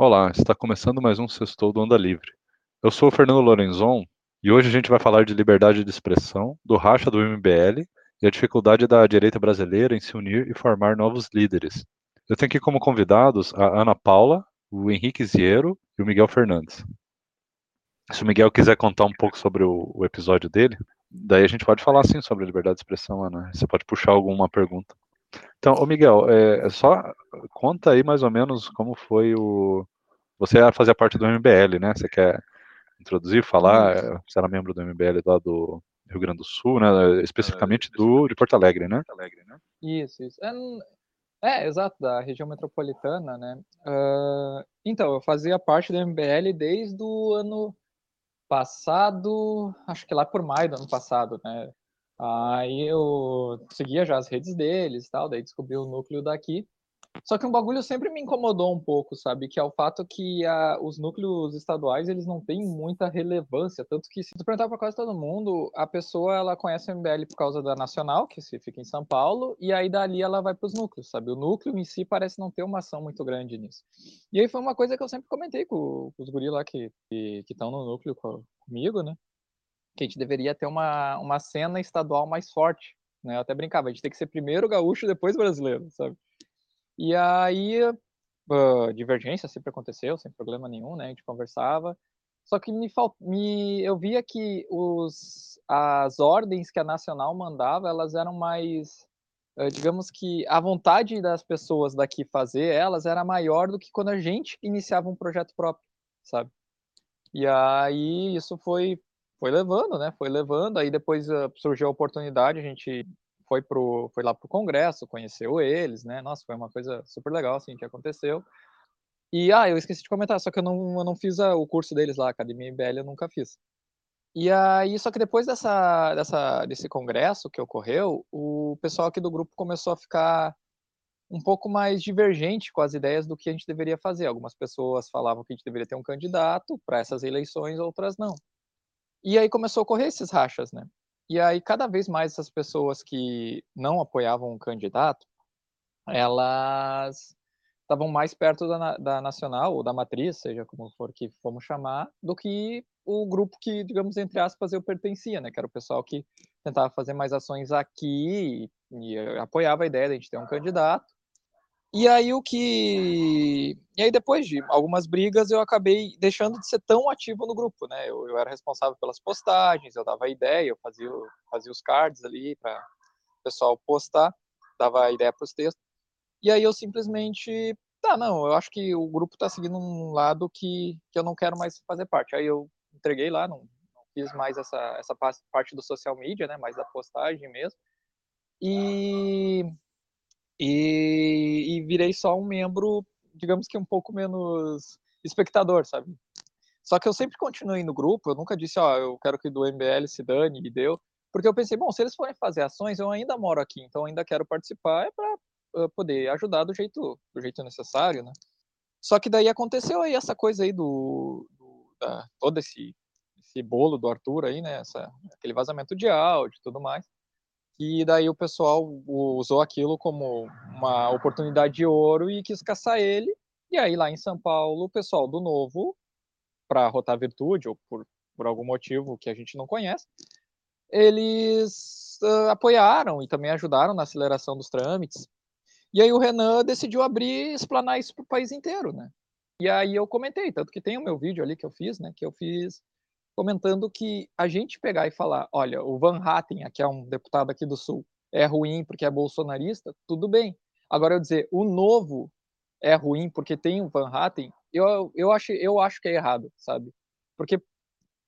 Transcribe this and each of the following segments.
Olá, está começando mais um Sextou do Onda Livre. Eu sou o Fernando Lorenzon e hoje a gente vai falar de liberdade de expressão, do racha do MBL e a dificuldade da direita brasileira em se unir e formar novos líderes. Eu tenho aqui como convidados a Ana Paula, o Henrique Ziero e o Miguel Fernandes. Se o Miguel quiser contar um pouco sobre o, o episódio dele, daí a gente pode falar sim sobre liberdade de expressão, Ana. Você pode puxar alguma pergunta. Então, ô Miguel, é, é, só conta aí mais ou menos como foi o. Você fazia parte do MBL, né? Você quer introduzir, falar? É, você era membro do MBL lá do Rio Grande do Sul, né? Especificamente do de Porto Alegre, né? Isso, isso. É, é exato, da região metropolitana, né? Uh, então, eu fazia parte do MBL desde o ano passado, acho que lá por maio do ano passado, né? Aí eu seguia já as redes deles tal, daí descobri o núcleo daqui. Só que um bagulho sempre me incomodou um pouco, sabe? Que é o fato que a, os núcleos estaduais, eles não têm muita relevância. Tanto que, se tu perguntar para quase todo mundo, a pessoa, ela conhece o MBL por causa da Nacional, que se fica em São Paulo, e aí dali ela vai para os núcleos, sabe? O núcleo em si parece não ter uma ação muito grande nisso. E aí foi uma coisa que eu sempre comentei com, com os guris lá que estão no núcleo comigo, né? Que a gente deveria ter uma, uma cena estadual mais forte. Né? Eu até brincava, a gente tem que ser primeiro gaúcho, depois brasileiro, sabe? E aí, uh, divergência sempre aconteceu, sem problema nenhum, né? A gente conversava. Só que me, falt... me eu via que os, as ordens que a Nacional mandava, elas eram mais, uh, digamos que a vontade das pessoas daqui fazer elas era maior do que quando a gente iniciava um projeto próprio, sabe? E aí isso foi foi levando, né? Foi levando. Aí depois uh, surgiu a oportunidade, a gente foi pro, foi lá pro congresso, conheceu eles, né? Nossa, foi uma coisa super legal assim que aconteceu. E ah, eu esqueci de comentar, só que eu não, eu não fiz a, o curso deles lá, Academia MBL, eu nunca fiz. E aí, só que depois dessa, dessa, desse congresso que ocorreu, o pessoal aqui do grupo começou a ficar um pouco mais divergente com as ideias do que a gente deveria fazer. Algumas pessoas falavam que a gente deveria ter um candidato para essas eleições, outras não. E aí começou a ocorrer esses rachas, né? E aí cada vez mais essas pessoas que não apoiavam um candidato, elas estavam mais perto da, da nacional ou da matriz, seja como for que vamos chamar, do que o grupo que, digamos entre aspas, eu pertencia, né? Que era o pessoal que tentava fazer mais ações aqui e, e apoiava a ideia de a gente ter um candidato e aí o que. E aí, depois de algumas brigas, eu acabei deixando de ser tão ativo no grupo, né? Eu, eu era responsável pelas postagens, eu dava ideia, eu fazia, fazia os cards ali para o pessoal postar, dava ideia para os textos. E aí eu simplesmente. Tá, não, eu acho que o grupo está seguindo um lado que, que eu não quero mais fazer parte. Aí eu entreguei lá, não, não fiz mais essa, essa parte do social media, né? Mais da postagem mesmo. E e, e virei só um membro, digamos que um pouco menos espectador, sabe? Só que eu sempre continuei no grupo, eu nunca disse, ó, eu quero que do MBL se dane e deu, porque eu pensei, bom, se eles forem fazer ações, eu ainda moro aqui, então ainda quero participar é para uh, poder ajudar do jeito, do jeito necessário, né? Só que daí aconteceu aí essa coisa aí do, do da, todo esse, esse bolo do Arthur aí, né? Essa, aquele vazamento de áudio e tudo mais. E daí o pessoal usou aquilo como uma oportunidade de ouro e quis caçar ele. E aí lá em São Paulo, o pessoal do Novo, para rotar virtude ou por, por algum motivo que a gente não conhece, eles uh, apoiaram e também ajudaram na aceleração dos trâmites. E aí o Renan decidiu abrir e explanar isso para o país inteiro, né? E aí eu comentei, tanto que tem o meu vídeo ali que eu fiz, né? Que eu fiz comentando que a gente pegar e falar, olha, o Van Hatten, que é um deputado aqui do Sul, é ruim porque é bolsonarista, tudo bem. Agora eu dizer, o novo é ruim porque tem o Van Hatten, eu, eu, acho, eu acho que é errado, sabe? Porque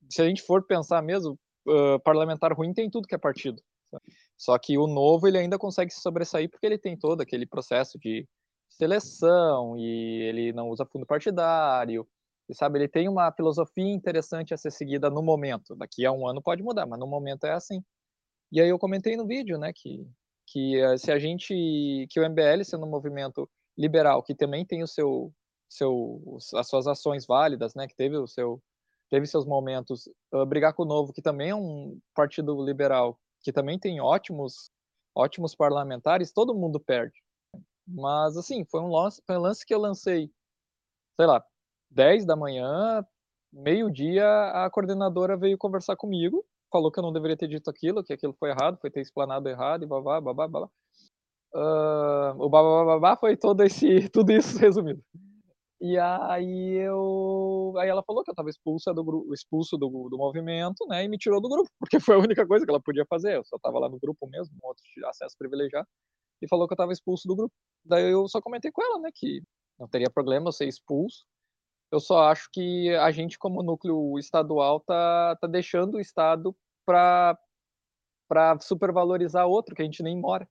se a gente for pensar mesmo, uh, parlamentar ruim tem tudo que é partido. Sabe? Só que o novo ele ainda consegue se sobressair porque ele tem todo aquele processo de seleção e ele não usa fundo partidário, e sabe, ele tem uma filosofia interessante a ser seguida no momento. Daqui a um ano pode mudar, mas no momento é assim. E aí eu comentei no vídeo, né, que que eh, se a gente que o MBL sendo um movimento liberal que também tem o seu seu as suas ações válidas, né, que teve o seu teve seus momentos, uh, brigar com o Novo, que também é um partido liberal, que também tem ótimos ótimos parlamentares, todo mundo perde. Mas assim, foi um lance, foi um lance que eu lancei, sei lá, 10 da manhã, meio-dia, a coordenadora veio conversar comigo, falou que eu não deveria ter dito aquilo, que aquilo foi errado, foi ter explanado errado e babá, babá, babá. Uh, o babá, babá foi todo esse, tudo isso resumido. E aí eu. Aí ela falou que eu estava expulsa do grupo, expulso do, do movimento, né? E me tirou do grupo, porque foi a única coisa que ela podia fazer. Eu só estava lá no grupo mesmo, um outro acesso privilegiado, e falou que eu estava expulso do grupo. Daí eu só comentei com ela, né? Que não teria problema ser expulso. Eu só acho que a gente, como núcleo estadual, tá, tá deixando o Estado para supervalorizar outro, que a gente nem mora.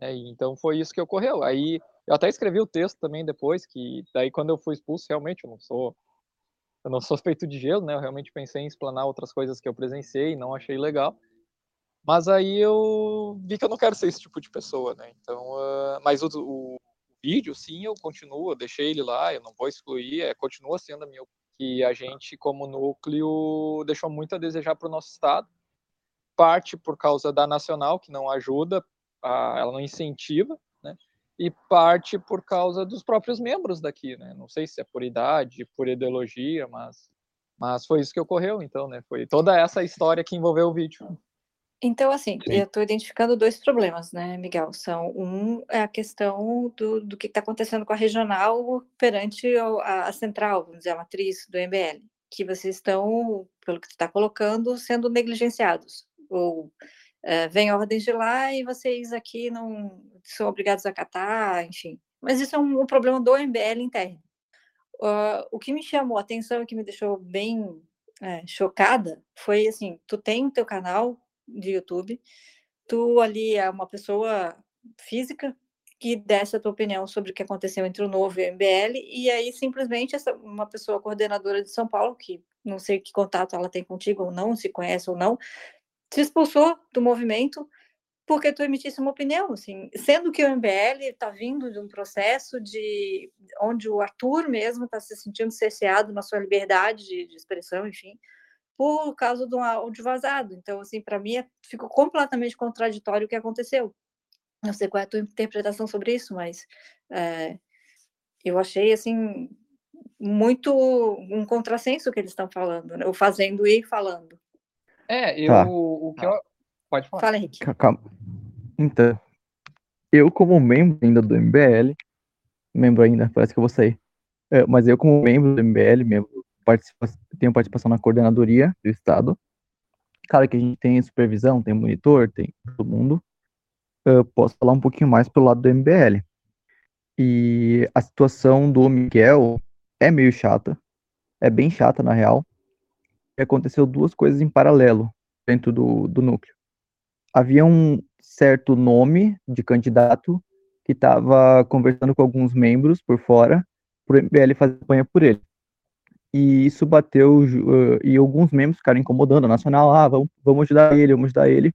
É, então foi isso que ocorreu. Aí eu até escrevi o texto também depois, que daí quando eu fui expulso, realmente eu não sou eu não sou feito de gelo, né? Eu realmente pensei em explanar outras coisas que eu presenciei, não achei legal. Mas aí eu vi que eu não quero ser esse tipo de pessoa, né? Então, uh, mas o, o, vídeo, sim, eu continuo, eu deixei ele lá, eu não vou excluir, é, continua sendo a minha que a gente, como núcleo, deixou muito a desejar para o nosso estado. Parte por causa da nacional, que não ajuda, a, ela não incentiva, né? e parte por causa dos próprios membros daqui, né? Não sei se é por idade, por ideologia, mas, mas foi isso que ocorreu, então, né? Foi toda essa história que envolveu o vídeo. Então, assim, Sim. eu estou identificando dois problemas, né, Miguel? São um é a questão do, do que está acontecendo com a regional perante a, a, central, vamos dizer, a matriz do MBL, que vocês estão, pelo que tu está colocando, sendo negligenciados ou é, vem ordens de lá e vocês aqui não são obrigados a acatar, enfim. Mas isso é um, um problema do MBL interno. Uh, o que me chamou a atenção e que me deixou bem é, chocada foi assim: tu tem o teu canal de YouTube, tu ali é uma pessoa física que desse a tua opinião sobre o que aconteceu entre o Novo e o MBL, e aí simplesmente essa, uma pessoa coordenadora de São Paulo, que não sei que contato ela tem contigo ou não, se conhece ou não, se expulsou do movimento porque tu emitisse uma opinião, assim, sendo que o MBL está vindo de um processo de onde o Arthur mesmo está se sentindo cerceado na sua liberdade de, de, expressão, enfim, por causa do áudio vazado. Então, assim, para mim é, ficou completamente contraditório o que aconteceu. Não sei qual é a tua interpretação sobre isso, mas é, eu achei assim muito um contrassenso que eles estão falando, né? o fazendo e falando. É, eu. Tá. O que eu. Pode falar. Fala, Henrique. Calma. Então, eu, como membro ainda do MBL, membro ainda, parece que eu vou sair. É, mas eu, como membro do MBL, membro, participa, tenho participação na coordenadoria do Estado. Claro que a gente tem supervisão, tem monitor, tem todo mundo. Eu posso falar um pouquinho mais pelo lado do MBL. E a situação do Miguel é meio chata. É bem chata, na real aconteceu duas coisas em paralelo dentro do, do núcleo. Havia um certo nome de candidato que estava conversando com alguns membros por fora para o MBL fazer campanha por ele. E isso bateu, uh, e alguns membros ficaram incomodando a Nacional, ah, vamos, vamos ajudar ele, vamos ajudar ele.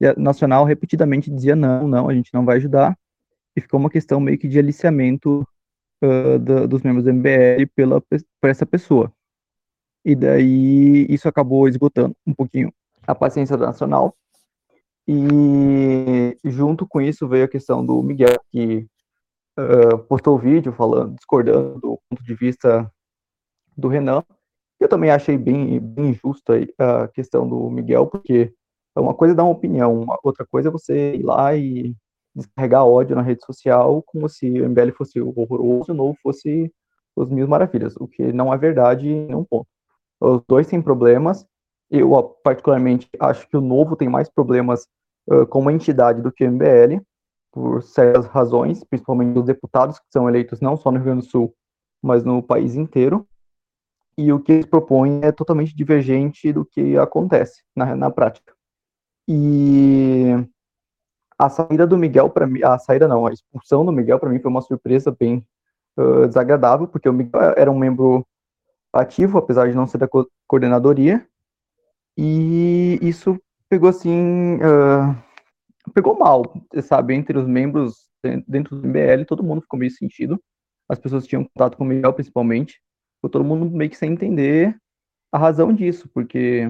E a Nacional repetidamente dizia, não, não, a gente não vai ajudar. E ficou uma questão meio que de aliciamento uh, do, dos membros do MBL pela, por essa pessoa. E daí isso acabou esgotando um pouquinho a paciência da Nacional. E junto com isso veio a questão do Miguel, que uh, postou o vídeo falando, discordando do ponto de vista do Renan. Eu também achei bem, bem injusta a questão do Miguel, porque uma coisa é dar uma opinião, outra coisa é você ir lá e descarregar ódio na rede social como se o MBL fosse horroroso e o novo fosse os mil maravilhas, o que não é verdade em um ponto. Os dois têm problemas. Eu, particularmente, acho que o Novo tem mais problemas uh, como entidade do que o MBL, por certas razões, principalmente os deputados que são eleitos não só no Rio Grande do Sul, mas no país inteiro. E o que eles propõem é totalmente divergente do que acontece na, na prática. E a saída do Miguel para mim, a saída não, a expulsão do Miguel para mim foi uma surpresa bem uh, desagradável, porque o Miguel era um membro ativo, apesar de não ser da co coordenadoria. E isso pegou assim. Uh, pegou mal, sabe? Entre os membros dentro do MBL, todo mundo ficou meio sentido. As pessoas tinham contato com o Miguel, principalmente. Ficou todo mundo meio que sem entender a razão disso, porque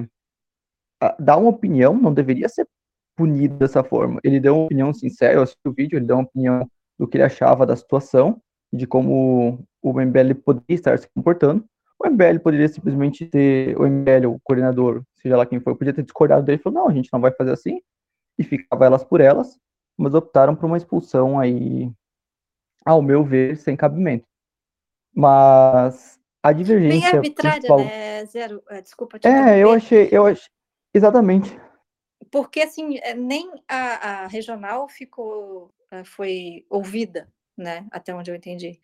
uh, dar uma opinião não deveria ser punido dessa forma. Ele deu uma opinião sincera, eu assisti o vídeo, ele deu uma opinião do que ele achava da situação, de como o MBL poderia estar se comportando. O MBL poderia simplesmente ter, o MBL, o coordenador, seja lá quem for, podia ter discordado dele e falou, não, a gente não vai fazer assim, e ficava elas por elas, mas optaram por uma expulsão aí, ao meu ver, sem cabimento. Mas a divergência... Bem arbitrária, principal... né, Zero? É, desculpa te É, eu achei, eu achei, exatamente. Porque, assim, é, nem a, a regional ficou, é, foi ouvida, né, até onde eu entendi.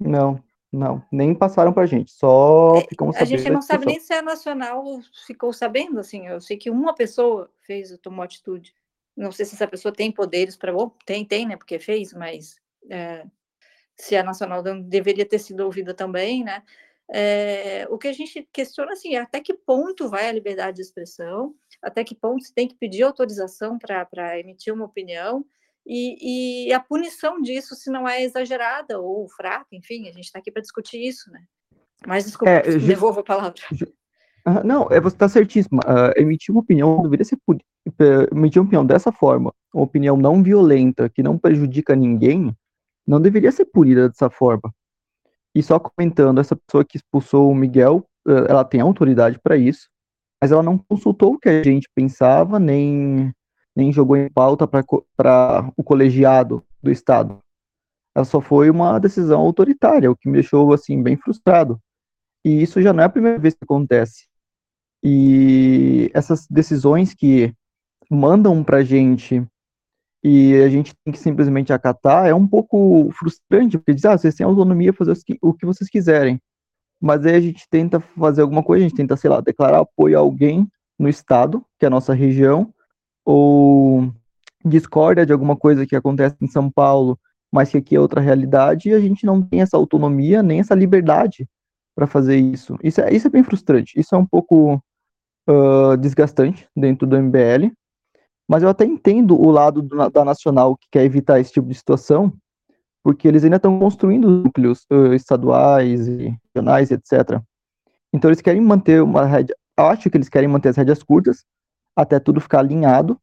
Não, não, nem passaram para a gente, só é, ficamos sabendo. A gente não sabe nem se a Nacional ficou sabendo, assim, eu sei que uma pessoa fez, tomou atitude. Não sei se essa pessoa tem poderes para. Tem, tem, né, porque fez, mas é, se a Nacional deveria ter sido ouvida também, né? É, o que a gente questiona assim, é até que ponto vai a liberdade de expressão, até que ponto se tem que pedir autorização para emitir uma opinião, e, e, a punição disso se não é exagerada ou fraca, enfim, a gente está aqui para discutir isso, né? Mas desculpa, é, just... devolvo a palavra. Não, é, você está certíssima. Uh, emitir uma opinião deveria ser emitir uma opinião dessa forma, uma opinião não violenta, que não prejudica ninguém, não deveria ser punida dessa forma. E só comentando, essa pessoa que expulsou o Miguel, uh, ela tem autoridade para isso, mas ela não consultou o que a gente pensava, nem nem jogou em pauta para o colegiado do Estado. Ela só foi uma decisão autoritária, o que me deixou assim bem frustrado. E isso já não é a primeira vez que acontece. E essas decisões que mandam para gente e a gente tem que simplesmente acatar é um pouco frustrante, porque diz, ah, vocês têm autonomia para fazer o que vocês quiserem. Mas aí a gente tenta fazer alguma coisa, a gente tenta, sei lá, declarar apoio a alguém no Estado, que é a nossa região, ou discorda de alguma coisa que acontece em São Paulo, mas que aqui é outra realidade, e a gente não tem essa autonomia nem essa liberdade para fazer isso. Isso é, isso é bem frustrante, isso é um pouco uh, desgastante dentro do MBL, mas eu até entendo o lado do, da Nacional que quer evitar esse tipo de situação, porque eles ainda estão construindo núcleos uh, estaduais e regionais, etc. Então eles querem manter uma rédea, acho que eles querem manter as rédeas curtas, até tudo ficar alinhado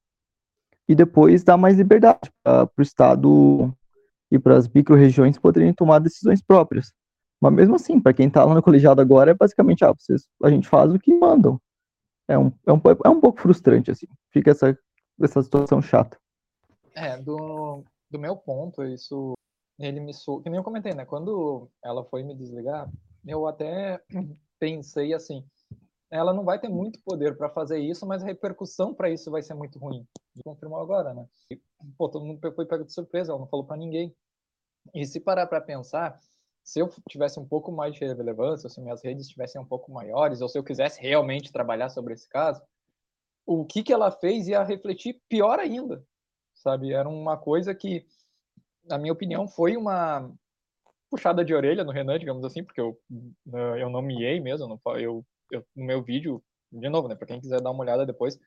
e depois dar mais liberdade para o Estado e para as micro-regiões poderem tomar decisões próprias. Mas mesmo assim, para quem está lá no colegiado agora, é basicamente, ah, vocês, a gente faz o que mandam. É um, é um, é um pouco frustrante, assim. Fica essa, essa situação chata. É, do, do meu ponto, isso, ele me que nem eu comentei, né? Quando ela foi me desligar, eu até pensei assim, ela não vai ter muito poder para fazer isso, mas a repercussão para isso vai ser muito ruim. E confirmou agora, né? E, pô, todo mundo foi pego de surpresa, ela não falou para ninguém. E se parar para pensar, se eu tivesse um pouco mais de relevância, se minhas redes estivessem um pouco maiores, ou se eu quisesse realmente trabalhar sobre esse caso, o que que ela fez ia refletir pior ainda, sabe? Era uma coisa que, na minha opinião, foi uma puxada de orelha no Renan, digamos assim, porque eu, eu não mesmo, eu eu, no meu vídeo, de novo, né, para quem quiser dar uma olhada depois,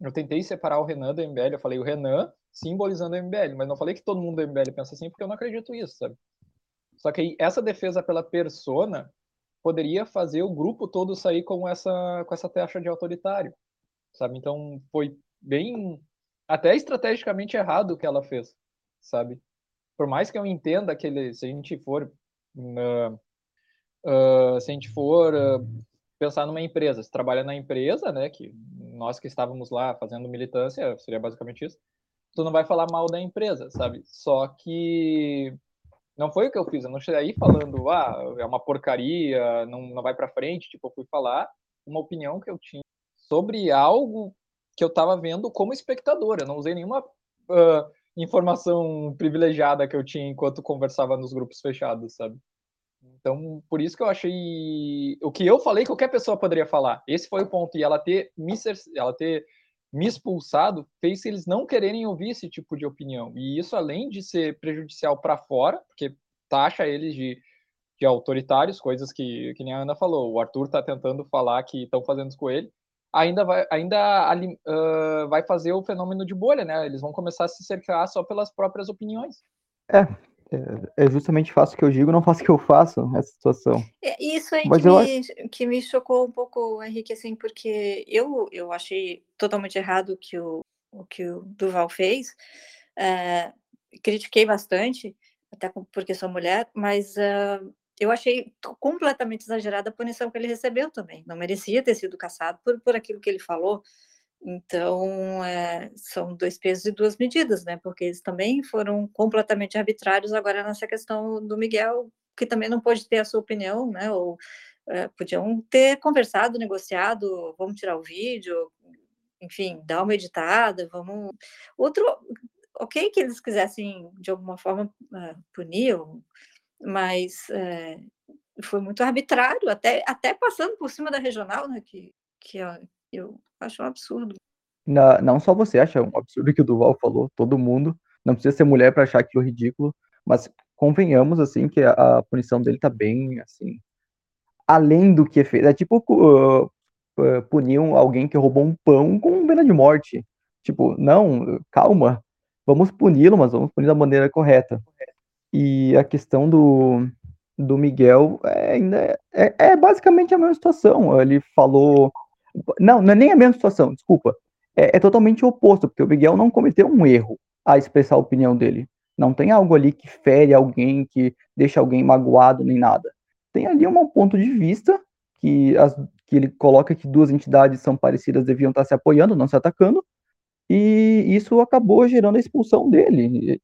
eu tentei separar o Renan do MBL, eu falei o Renan simbolizando o MBL, mas não falei que todo mundo do MBL pensa assim, porque eu não acredito nisso, sabe? Só que aí, essa defesa pela persona poderia fazer o grupo todo sair com essa, com essa taxa de autoritário, sabe? Então, foi bem, até estrategicamente errado o que ela fez, sabe? Por mais que eu entenda que ele, se a gente for, uh, uh, se a gente for uh, pensar numa empresa, se trabalha na empresa, né, que nós que estávamos lá fazendo militância, seria basicamente isso, tu não vai falar mal da empresa, sabe? Só que não foi o que eu fiz, eu não cheguei aí falando, ah, é uma porcaria, não, não vai para frente, tipo, eu fui falar uma opinião que eu tinha sobre algo que eu estava vendo como espectador, eu não usei nenhuma uh, informação privilegiada que eu tinha enquanto conversava nos grupos fechados, sabe? Então, por isso que eu achei. O que eu falei, qualquer pessoa poderia falar. Esse foi o ponto. E ela ter me, ela ter me expulsado fez eles não quererem ouvir esse tipo de opinião. E isso, além de ser prejudicial para fora, porque taxa eles de, de autoritários, coisas que, que nem a Ana falou. O Arthur está tentando falar que estão fazendo isso com ele. Ainda, vai, ainda uh, vai fazer o fenômeno de bolha, né? Eles vão começar a se cercar só pelas próprias opiniões. É, é, é justamente faço o que eu digo, não faço o que eu faço nessa situação. É isso aí que, eu... me, que me chocou um pouco, Henrique, assim, porque eu, eu achei totalmente errado que o, o que o Duval fez, é, critiquei bastante, até porque sou mulher, mas uh, eu achei completamente exagerada a punição que ele recebeu também. Não merecia ter sido caçado por, por aquilo que ele falou. Então, é, são dois pesos e duas medidas, né? Porque eles também foram completamente arbitrários agora nessa questão do Miguel, que também não pôde ter a sua opinião, né? Ou é, podiam ter conversado, negociado, vamos tirar o vídeo, enfim, dar uma editada, vamos. Outro, ok que eles quisessem de alguma forma uh, punir, mas uh, foi muito arbitrário, até, até passando por cima da regional, né, que, que eu acho um absurdo. Não, não só você acha um absurdo que o Duval falou, todo mundo, não precisa ser mulher para achar aquilo ridículo, mas convenhamos, assim, que a, a punição dele tá bem, assim, além do que fez. É tipo uh, punir alguém que roubou um pão com pena de morte. Tipo, não, calma, vamos puni-lo, mas vamos punir da maneira correta. E a questão do, do Miguel é, ainda é, é, basicamente a mesma situação. Ele falou. Não, não é nem a mesma situação, desculpa. É, é totalmente oposto, porque o Miguel não cometeu um erro a expressar a opinião dele. Não tem algo ali que fere alguém, que deixa alguém magoado, nem nada. Tem ali um ponto de vista que, as, que ele coloca que duas entidades são parecidas, deviam estar se apoiando, não se atacando, e isso acabou gerando a expulsão dele.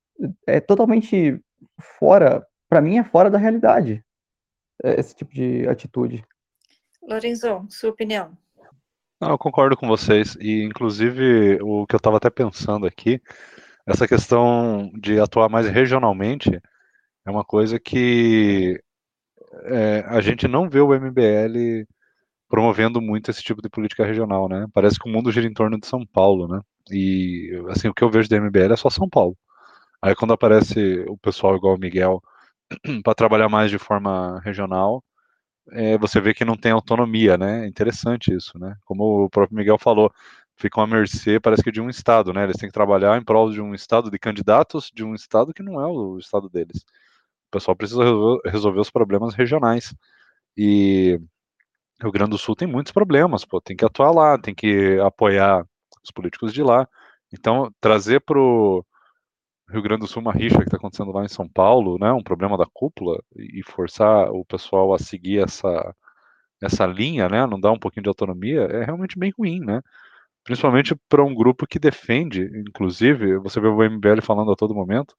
É totalmente fora, para mim é fora da realidade, é, esse tipo de atitude. Lorenzo, sua opinião? Não, eu concordo com vocês, e inclusive o que eu estava até pensando aqui, essa questão de atuar mais regionalmente é uma coisa que é, a gente não vê o MBL promovendo muito esse tipo de política regional, né? Parece que o mundo gira em torno de São Paulo, né? E assim, o que eu vejo do MBL é só São Paulo. Aí quando aparece o pessoal igual o Miguel para trabalhar mais de forma regional, é, você vê que não tem autonomia, né? É interessante isso, né? Como o próprio Miguel falou, ficam à mercê, parece que de um estado, né? Eles têm que trabalhar em prol de um estado de candidatos de um estado que não é o estado deles. O pessoal precisa resolver, os problemas regionais. E Rio Grande do Sul tem muitos problemas, pô, tem que atuar lá, tem que apoiar os políticos de lá. Então, trazer para o Rio Grande do Sul uma rixa que está acontecendo lá em São Paulo, né, um problema da cúpula, e forçar o pessoal a seguir essa, essa linha, né, não dar um pouquinho de autonomia, é realmente bem ruim, né? Principalmente para um grupo que defende, inclusive, você vê o MBL falando a todo momento,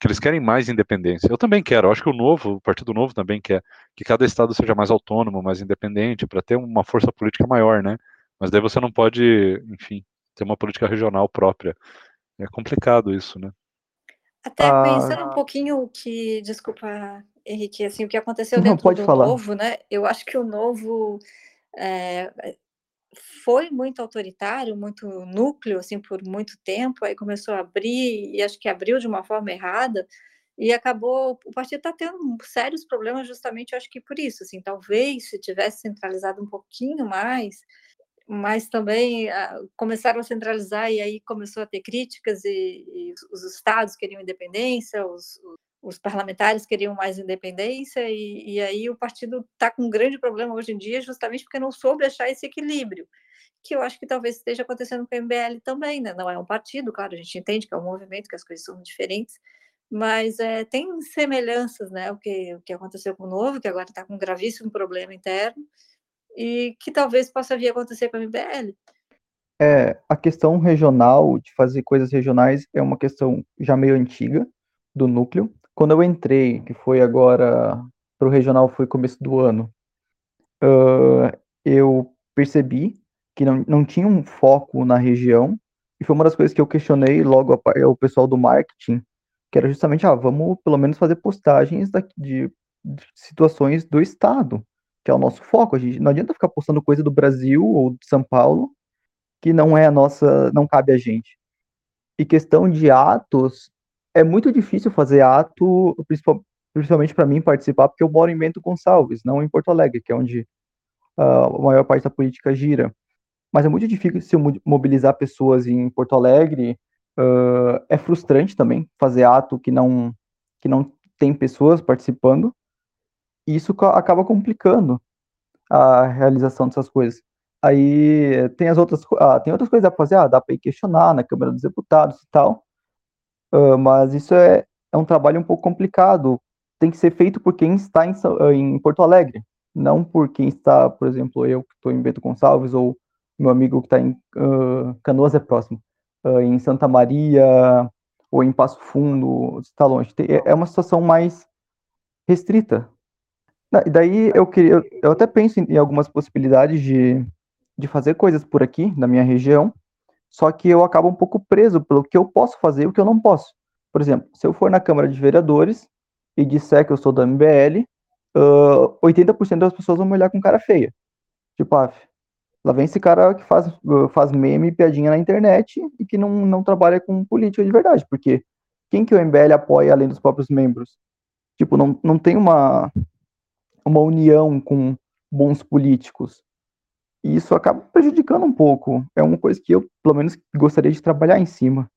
que eles querem mais independência. Eu também quero, acho que o novo, o Partido Novo também quer que cada estado seja mais autônomo, mais independente, para ter uma força política maior, né? Mas daí você não pode, enfim, ter uma política regional própria. É complicado isso, né? Até ah, pensando um pouquinho o que, desculpa, Henrique, assim, o que aconteceu não, dentro do falar. novo, né? Eu acho que o novo é, foi muito autoritário, muito núcleo, assim, por muito tempo, aí começou a abrir, e acho que abriu de uma forma errada, e acabou, o partido está tendo sérios problemas justamente, acho que por isso, assim, talvez se tivesse centralizado um pouquinho mais, mas também ah, começaram a centralizar e aí começou a ter críticas e, e os estados queriam independência, os, os parlamentares queriam mais independência e, e aí o partido está com um grande problema hoje em dia justamente porque não soube achar esse equilíbrio que eu acho que talvez esteja acontecendo com o MBL também, né? Não é um partido, claro, a gente entende que é um movimento, que as coisas são diferentes, mas é, tem semelhanças, né? O que, o que aconteceu com o Novo, que agora está com um gravíssimo problema interno, e que talvez possa vir a acontecer com o MBL. É, a questão regional, de fazer coisas regionais, é uma questão já meio antiga do núcleo. Quando eu entrei, que foi agora para o regional, foi começo do ano, uh, eu percebi que não, não tinha um foco na região, e foi uma das coisas que eu questionei logo ao pessoal do marketing, que era justamente, ah, vamos pelo menos fazer postagens da, de, de, situações do estado, que é o nosso foco. A gente não adianta ficar postando coisa do Brasil ou de São Paulo que não é a nossa, não cabe a gente. E questão de atos, é muito difícil fazer ato, principalmente para mim participar, porque eu moro em Bento Gonçalves, não em Porto Alegre, que é onde uh, a maior parte da política gira. Mas é muito difícil mobilizar pessoas em Porto Alegre, Uh, é frustrante também fazer ato que não que não tem pessoas participando. E isso acaba complicando a realização dessas coisas. Aí tem as outras, ah, tem outras coisas a fazer, ah, dá para ir questionar na Câmara dos Deputados e tal. Uh, mas isso é, é um trabalho um pouco complicado. Tem que ser feito por quem está em, em Porto Alegre, não por quem está, por exemplo, eu que estou em Bento Gonçalves ou meu amigo que está em uh, Canoas é próximo, uh, em Santa Maria ou em Passo Fundo, está longe. É uma situação mais restrita. E daí eu queria, eu até penso em algumas possibilidades de, de fazer coisas por aqui, na minha região, só que eu acabo um pouco preso pelo que eu posso fazer e o que eu não posso. Por exemplo, se eu for na Câmara de Vereadores e disser que eu sou da MBL, uh, 80% das pessoas vão me olhar com cara feia. Tipo, ah, lá vem esse cara que faz, faz meme, piadinha na internet e que não, não trabalha com política de verdade, porque quem que o MBL apoia além dos próprios membros? Tipo, não, não tem uma, uma união com bons políticos. E isso acaba prejudicando um pouco. É uma coisa que eu, pelo menos, gostaria de trabalhar em cima,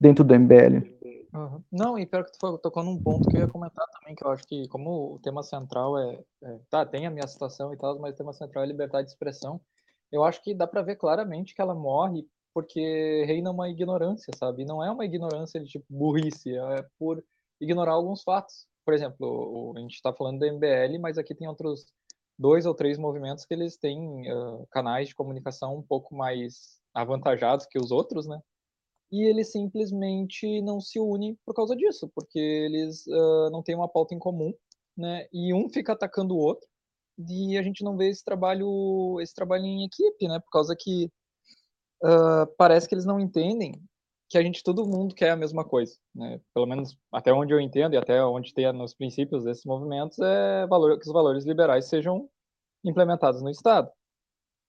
dentro do MBL. Uhum. Não, e pior que tu tocou num ponto que eu ia comentar também, que eu acho que como o tema central é, é tá, tem a minha situação e tal, mas o tema central é liberdade de expressão, eu acho que dá para ver claramente que ela morre porque reina uma ignorância, sabe? Não é uma ignorância de tipo burrice, é por ignorar alguns fatos. Por exemplo, a gente está falando do MBL, mas aqui tem outros dois ou três movimentos que eles têm uh, canais de comunicação um pouco mais avantajados que os outros, né? e eles simplesmente não se unem por causa disso, porque eles uh, não têm uma pauta em comum, né? E um fica atacando o outro, e a gente não vê esse trabalho, esse trabalho em equipe, né? Por causa que uh, parece que eles não entendem que a gente todo mundo quer a mesma coisa, né? Pelo menos até onde eu entendo e até onde tem nos princípios desses movimentos é valor, que os valores liberais sejam implementados no Estado.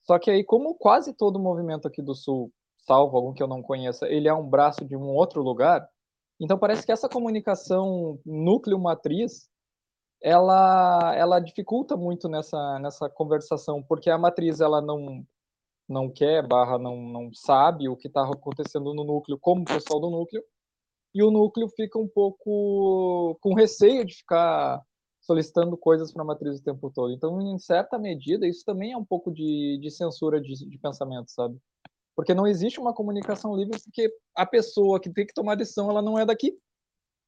Só que aí, como quase todo movimento aqui do Sul salvo algum que eu não conheça, ele é um braço de um outro lugar. Então parece que essa comunicação núcleo matriz ela ela dificulta muito nessa nessa conversação, porque a matriz ela não não quer, barra não não sabe o que está acontecendo no núcleo, como o pessoal do núcleo, e o núcleo fica um pouco com receio de ficar solicitando coisas para a matriz o tempo todo. Então, em certa medida, isso também é um pouco de, de censura de, de pensamento, sabe? Porque não existe uma comunicação livre porque a pessoa que tem que tomar decisão, ela não é daqui,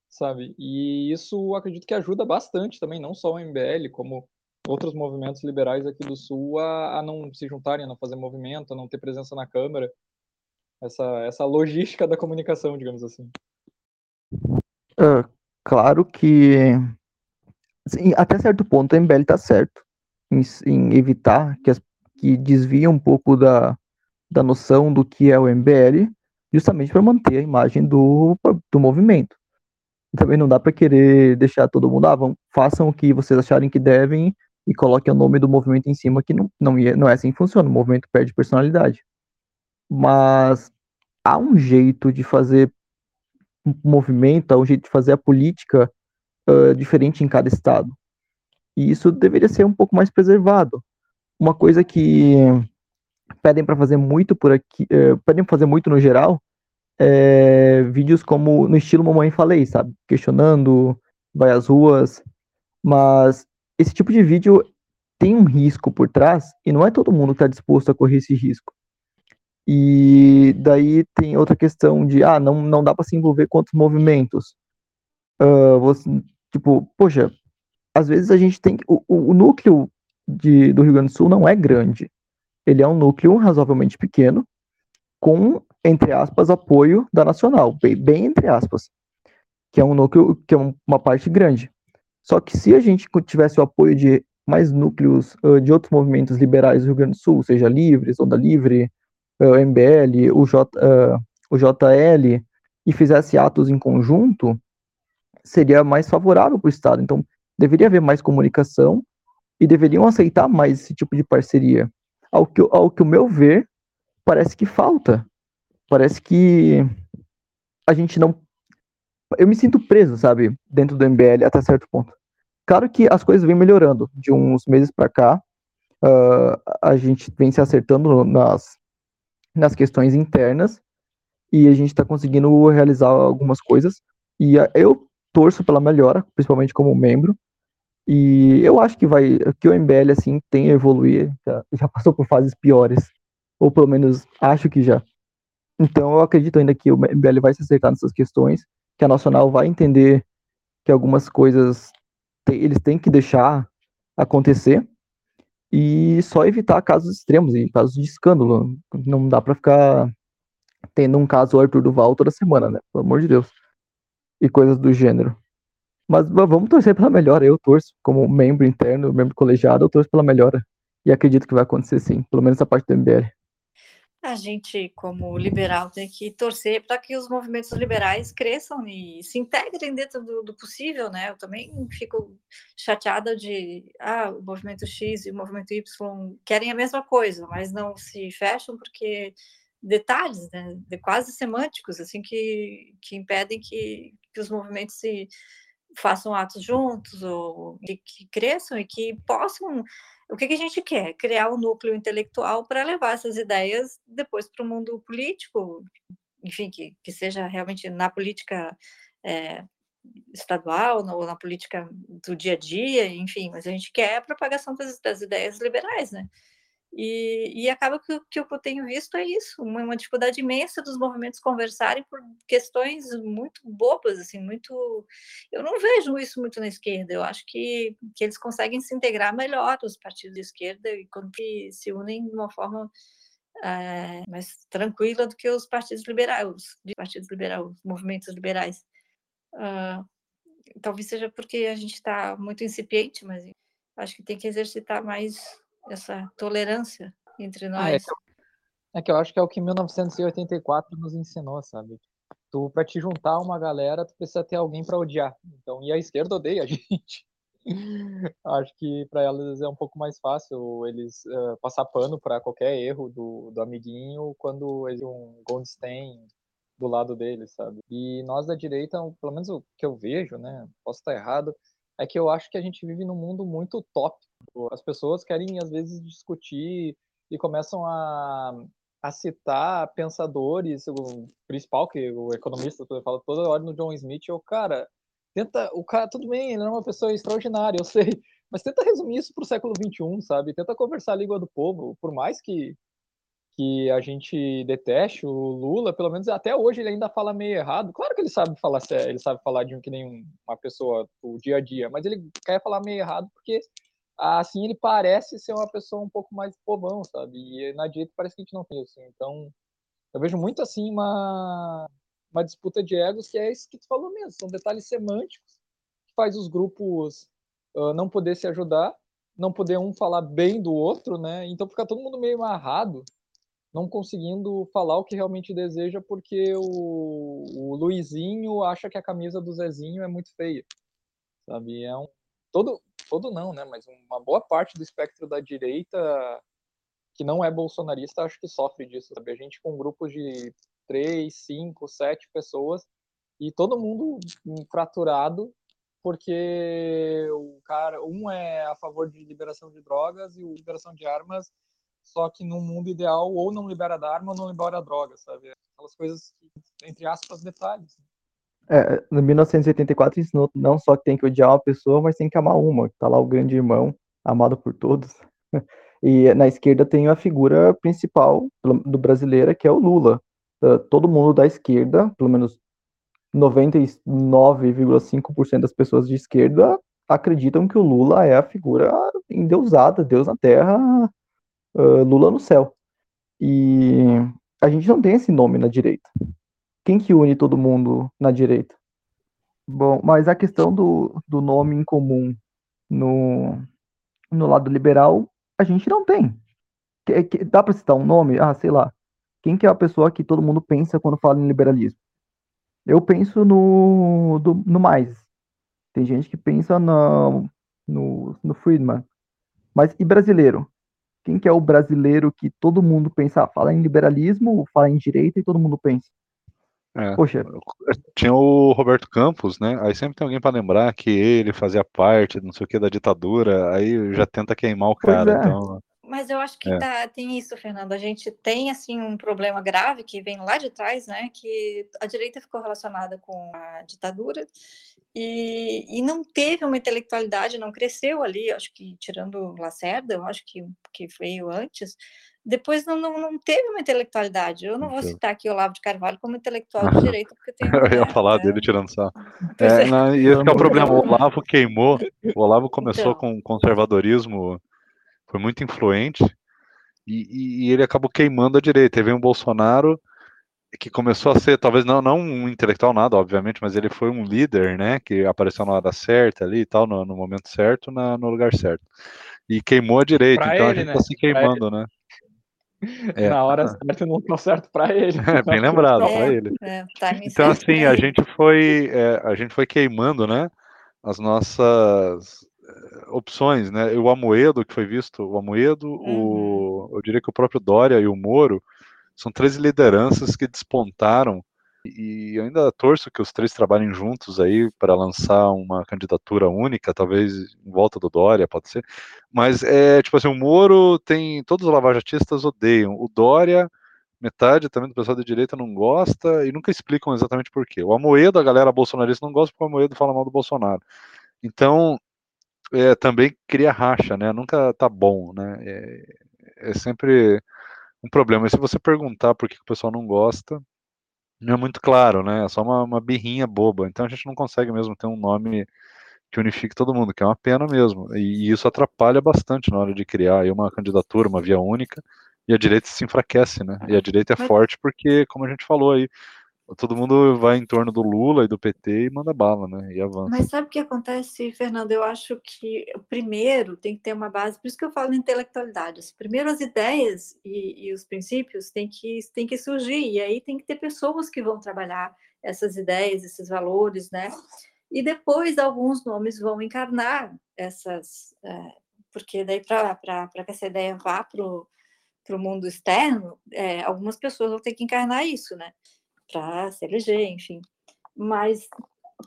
sabe? E isso acredito que ajuda bastante também, não só o MBL, como outros movimentos liberais aqui do Sul a, a não se juntarem, a não fazer movimento, a não ter presença na Câmara. Essa, essa logística da comunicação, digamos assim. Uh, claro que assim, até certo ponto a MBL está certo em, em, evitar que, as, que desvie um pouco da, da noção do que é o MBL, justamente para manter a imagem do, do movimento. Também não dá para querer deixar todo mundo, ah, vão, façam o que vocês acharem que devem e coloquem o nome do movimento em cima, que não, não, não é assim que funciona, o movimento perde personalidade. Mas há um jeito de fazer movimento, há um jeito de fazer a política uh, diferente em cada estado. E isso deveria ser um pouco mais preservado. Uma coisa que pedem para fazer muito por aqui, é, pedem pra fazer muito no geral, é, vídeos como no estilo Mamãe Falei, sabe? Questionando, vai às ruas, mas esse tipo de vídeo tem um risco por trás e não é todo mundo que está disposto a correr esse risco. E daí tem outra questão de, ah, não, não dá para se envolver com outros movimentos. Uh, você, tipo, poxa, às vezes a gente tem. O, o, núcleo de, do Rio Grande do Sul não é grande ele é um núcleo razoavelmente pequeno, com, entre aspas, apoio da Nacional, bem, bem entre aspas, que é um núcleo, que é uma parte grande. Só que se a gente tivesse o apoio de mais núcleos uh, de outros movimentos liberais do Rio Grande do Sul, seja Livres, Onda Livre, uh, MBL, o, J, uh, o JL, e fizesse atos em conjunto, seria mais favorável para o Estado. Então, deveria haver mais comunicação e deveriam aceitar mais esse tipo de parceria ao que, ao que o meu ver, parece que falta. Parece que a gente não. Eu me sinto preso, sabe, dentro do MBL até certo ponto. Claro que as coisas vêm melhorando. De uns meses para cá, uh, a gente vem se acertando nas, nas questões internas e a gente está conseguindo realizar algumas coisas. E eu torço pela melhora, principalmente como membro, e eu acho que vai que o MBL assim tem a evoluir, já, já passou por fases piores, ou pelo menos acho que já. Então eu acredito ainda que o MBL vai se acertar nessas questões que a Nacional vai entender que algumas coisas eles têm que deixar acontecer e só evitar casos extremos e casos de escândalo. Não dá para ficar tendo um caso Arthur Duval toda semana, né? Pelo amor de Deus. E coisas do gênero. Mas vamos torcer pela melhora. Eu torço, como membro interno, membro colegiado, eu torço pela melhora. E acredito que vai acontecer sim, pelo menos a parte do MBL. A gente, como liberal, tem que torcer para que os movimentos liberais cresçam e se integrem dentro do, do, possível, né? Eu também fico chateada de, ah, o movimento X e o movimento Y querem a mesma coisa, mas não se fecham porque detalhes, né, de quase semânticos, assim, que, que impedem que, que os movimentos se façam atos juntos ou que, que cresçam e que possam. O que, que a gente quer? Criar um núcleo intelectual para levar essas ideias depois para o mundo político, enfim, que, que seja realmente na política é, estadual ou na política do dia a dia, enfim, mas a gente quer a propagação das, das ideias liberais, né? E, e acaba que, que o que eu tenho visto é isso, uma, uma, dificuldade imensa dos movimentos conversarem por questões muito bobas, assim, muito... Eu não vejo isso muito na esquerda, eu acho que, que eles conseguem se integrar melhor, os partidos de esquerda, e quando se unem de uma forma é, mais tranquila do que os partidos liberais, os partidos liberais, os movimentos liberais. Uh, talvez seja porque a gente está muito incipiente, mas acho que tem que exercitar mais essa tolerância entre nós. Ah, é, que eu, é, que eu, acho que é o que 1984 nos ensinou, sabe? Tu, para te juntar uma galera, tu precisa ter alguém para odiar. Então, e a esquerda odeia a gente. acho que para elas é um pouco mais fácil eles uh, passar pano para qualquer erro do, do amiguinho quando eles um Goldstein do lado deles, sabe? E nós da direita, pelo menos o que eu vejo, né? Posso estar errado, é que eu acho que a gente vive num mundo muito top as pessoas querem, às vezes, discutir e começam a, a citar pensadores, o principal, que o economista fala toda hora no John Smith, o cara, tenta, o cara, tudo bem, ele é uma pessoa extraordinária, eu sei, mas tenta resumir isso para o século XXI, sabe? Tenta conversar a língua do povo, por mais que que a gente deteste o Lula, pelo menos até hoje ele ainda fala meio errado. Claro que ele sabe falar ele sabe falar de um que nem uma pessoa o dia a dia, mas ele quer falar meio errado porque assim ele parece ser uma pessoa um pouco mais povão, sabe? E na direita parece que a gente não tem assim. Então, eu vejo muito assim uma uma disputa de egos que é isso que tu falou mesmo, são detalhes semânticos que faz os grupos uh, não poder se ajudar, não poder um falar bem do outro, né? Então fica todo mundo meio amarrado, não conseguindo falar o que realmente deseja porque o, o Luizinho acha que a camisa do Zezinho é muito feia, sabe? É um todo todo não, né? Mas uma boa parte do espectro da direita que não é bolsonarista, acho que sofre disso, sabe? A gente com grupos de três, cinco, sete pessoas e todo mundo fraturado porque o cara, um é a favor de liberação de drogas e o liberação de armas, só que no mundo ideal ou não libera da arma ou não libera droga, sabe? Aquelas coisas que, entre aspas, detalhes. É, no 1984 ensinou não só que tem que odiar uma pessoa, mas tem que amar uma. Tá lá o grande irmão, amado por todos. E na esquerda tem a figura principal do brasileira, que é o Lula. Uh, todo mundo da esquerda, pelo menos 99,5% das pessoas de esquerda, acreditam que o Lula é a figura endeusada, Deus na terra, Lula no céu. E a gente não tem esse nome na direita. Quem que une todo mundo na direita? Bom, mas a questão do, do nome em comum no, no lado liberal, a gente não tem. Que, que, dá para citar um nome? Ah, sei lá. Quem que é a pessoa que todo mundo pensa quando fala em liberalismo? Eu penso no, do, no mais. Tem gente que pensa no, no Friedman. Mas e brasileiro? Quem que é o brasileiro que todo mundo pensa, fala em liberalismo, fala em direita e todo mundo pensa? É. Poxa. Tinha o Roberto Campos, né? Aí sempre tem alguém para lembrar que ele fazia parte, não sei o que, da ditadura, aí já tenta queimar o cara. É. Então... Mas eu acho que é. tá, tem isso, Fernando. A gente tem assim um problema grave que vem lá de trás, né? Que a direita ficou relacionada com a ditadura e, e não teve uma intelectualidade, não cresceu ali. Acho que tirando Lacerda, eu acho que que veio antes, depois não, não, não, teve uma intelectualidade. Eu não vou citar aqui o Olavo de Carvalho como intelectual de direito, porque tem. Eu ia falar é, dele tirando sarro. É, não, e esse é o problema. O Olavo queimou. O Olavo começou então. com conservadorismo, foi muito influente, e, e, ele acabou queimando a direita. Aí vem o Bolsonaro, que começou a ser, talvez não, não um intelectual nada, obviamente, mas ele foi um líder, né? Que apareceu na hora certa ali e tal, no, no momento certo, na, no lugar certo. E queimou a direita, pra então ele, a gente né? tá se queimando, né? É. Na hora certa não deu certo para ele. É, bem lembrado, é, para ele. É, então, assim, a gente foi, é, a gente foi queimando, né, as nossas opções, né, o Amoedo, que foi visto, o Amoedo, uhum. o, eu diria que o próprio Dória e o Moro, são três lideranças que despontaram e ainda torço que os três trabalhem juntos aí para lançar uma candidatura única, talvez em volta do Dória, pode ser. Mas é tipo assim, o Moro tem. Todos os lavajatistas odeiam. O Dória, metade também do pessoal da direita não gosta e nunca explicam exatamente por quê. O Amoedo, a galera bolsonarista não gosta porque o Amoedo fala mal do Bolsonaro. Então, é, também cria racha, né? Nunca tá bom, né? É, é sempre um problema. E se você perguntar por que o pessoal não gosta, não é muito claro, né? É só uma, uma birrinha boba. Então a gente não consegue mesmo ter um nome que unifique todo mundo, que é uma pena mesmo. E, e isso atrapalha bastante na hora de criar aí uma candidatura, uma via única, e a direita se enfraquece, né? E a direita é forte porque, como a gente falou aí, todo mundo vai em torno do Lula e do PT e manda bala, né? E avança. Mas sabe o que acontece, Fernando? Eu acho que primeiro tem que ter uma base, por isso que eu falo intelectualidade. Assim, primeiro as ideias e, e, os princípios têm que, têm que surgir, e aí tem que ter pessoas que vão trabalhar essas ideias, esses valores, né? E depois alguns nomes vão encarnar essas. É, porque daí, para que essa ideia vá para o mundo externo, é, algumas pessoas vão ter que encarnar isso, né? Para eleger, enfim. Mas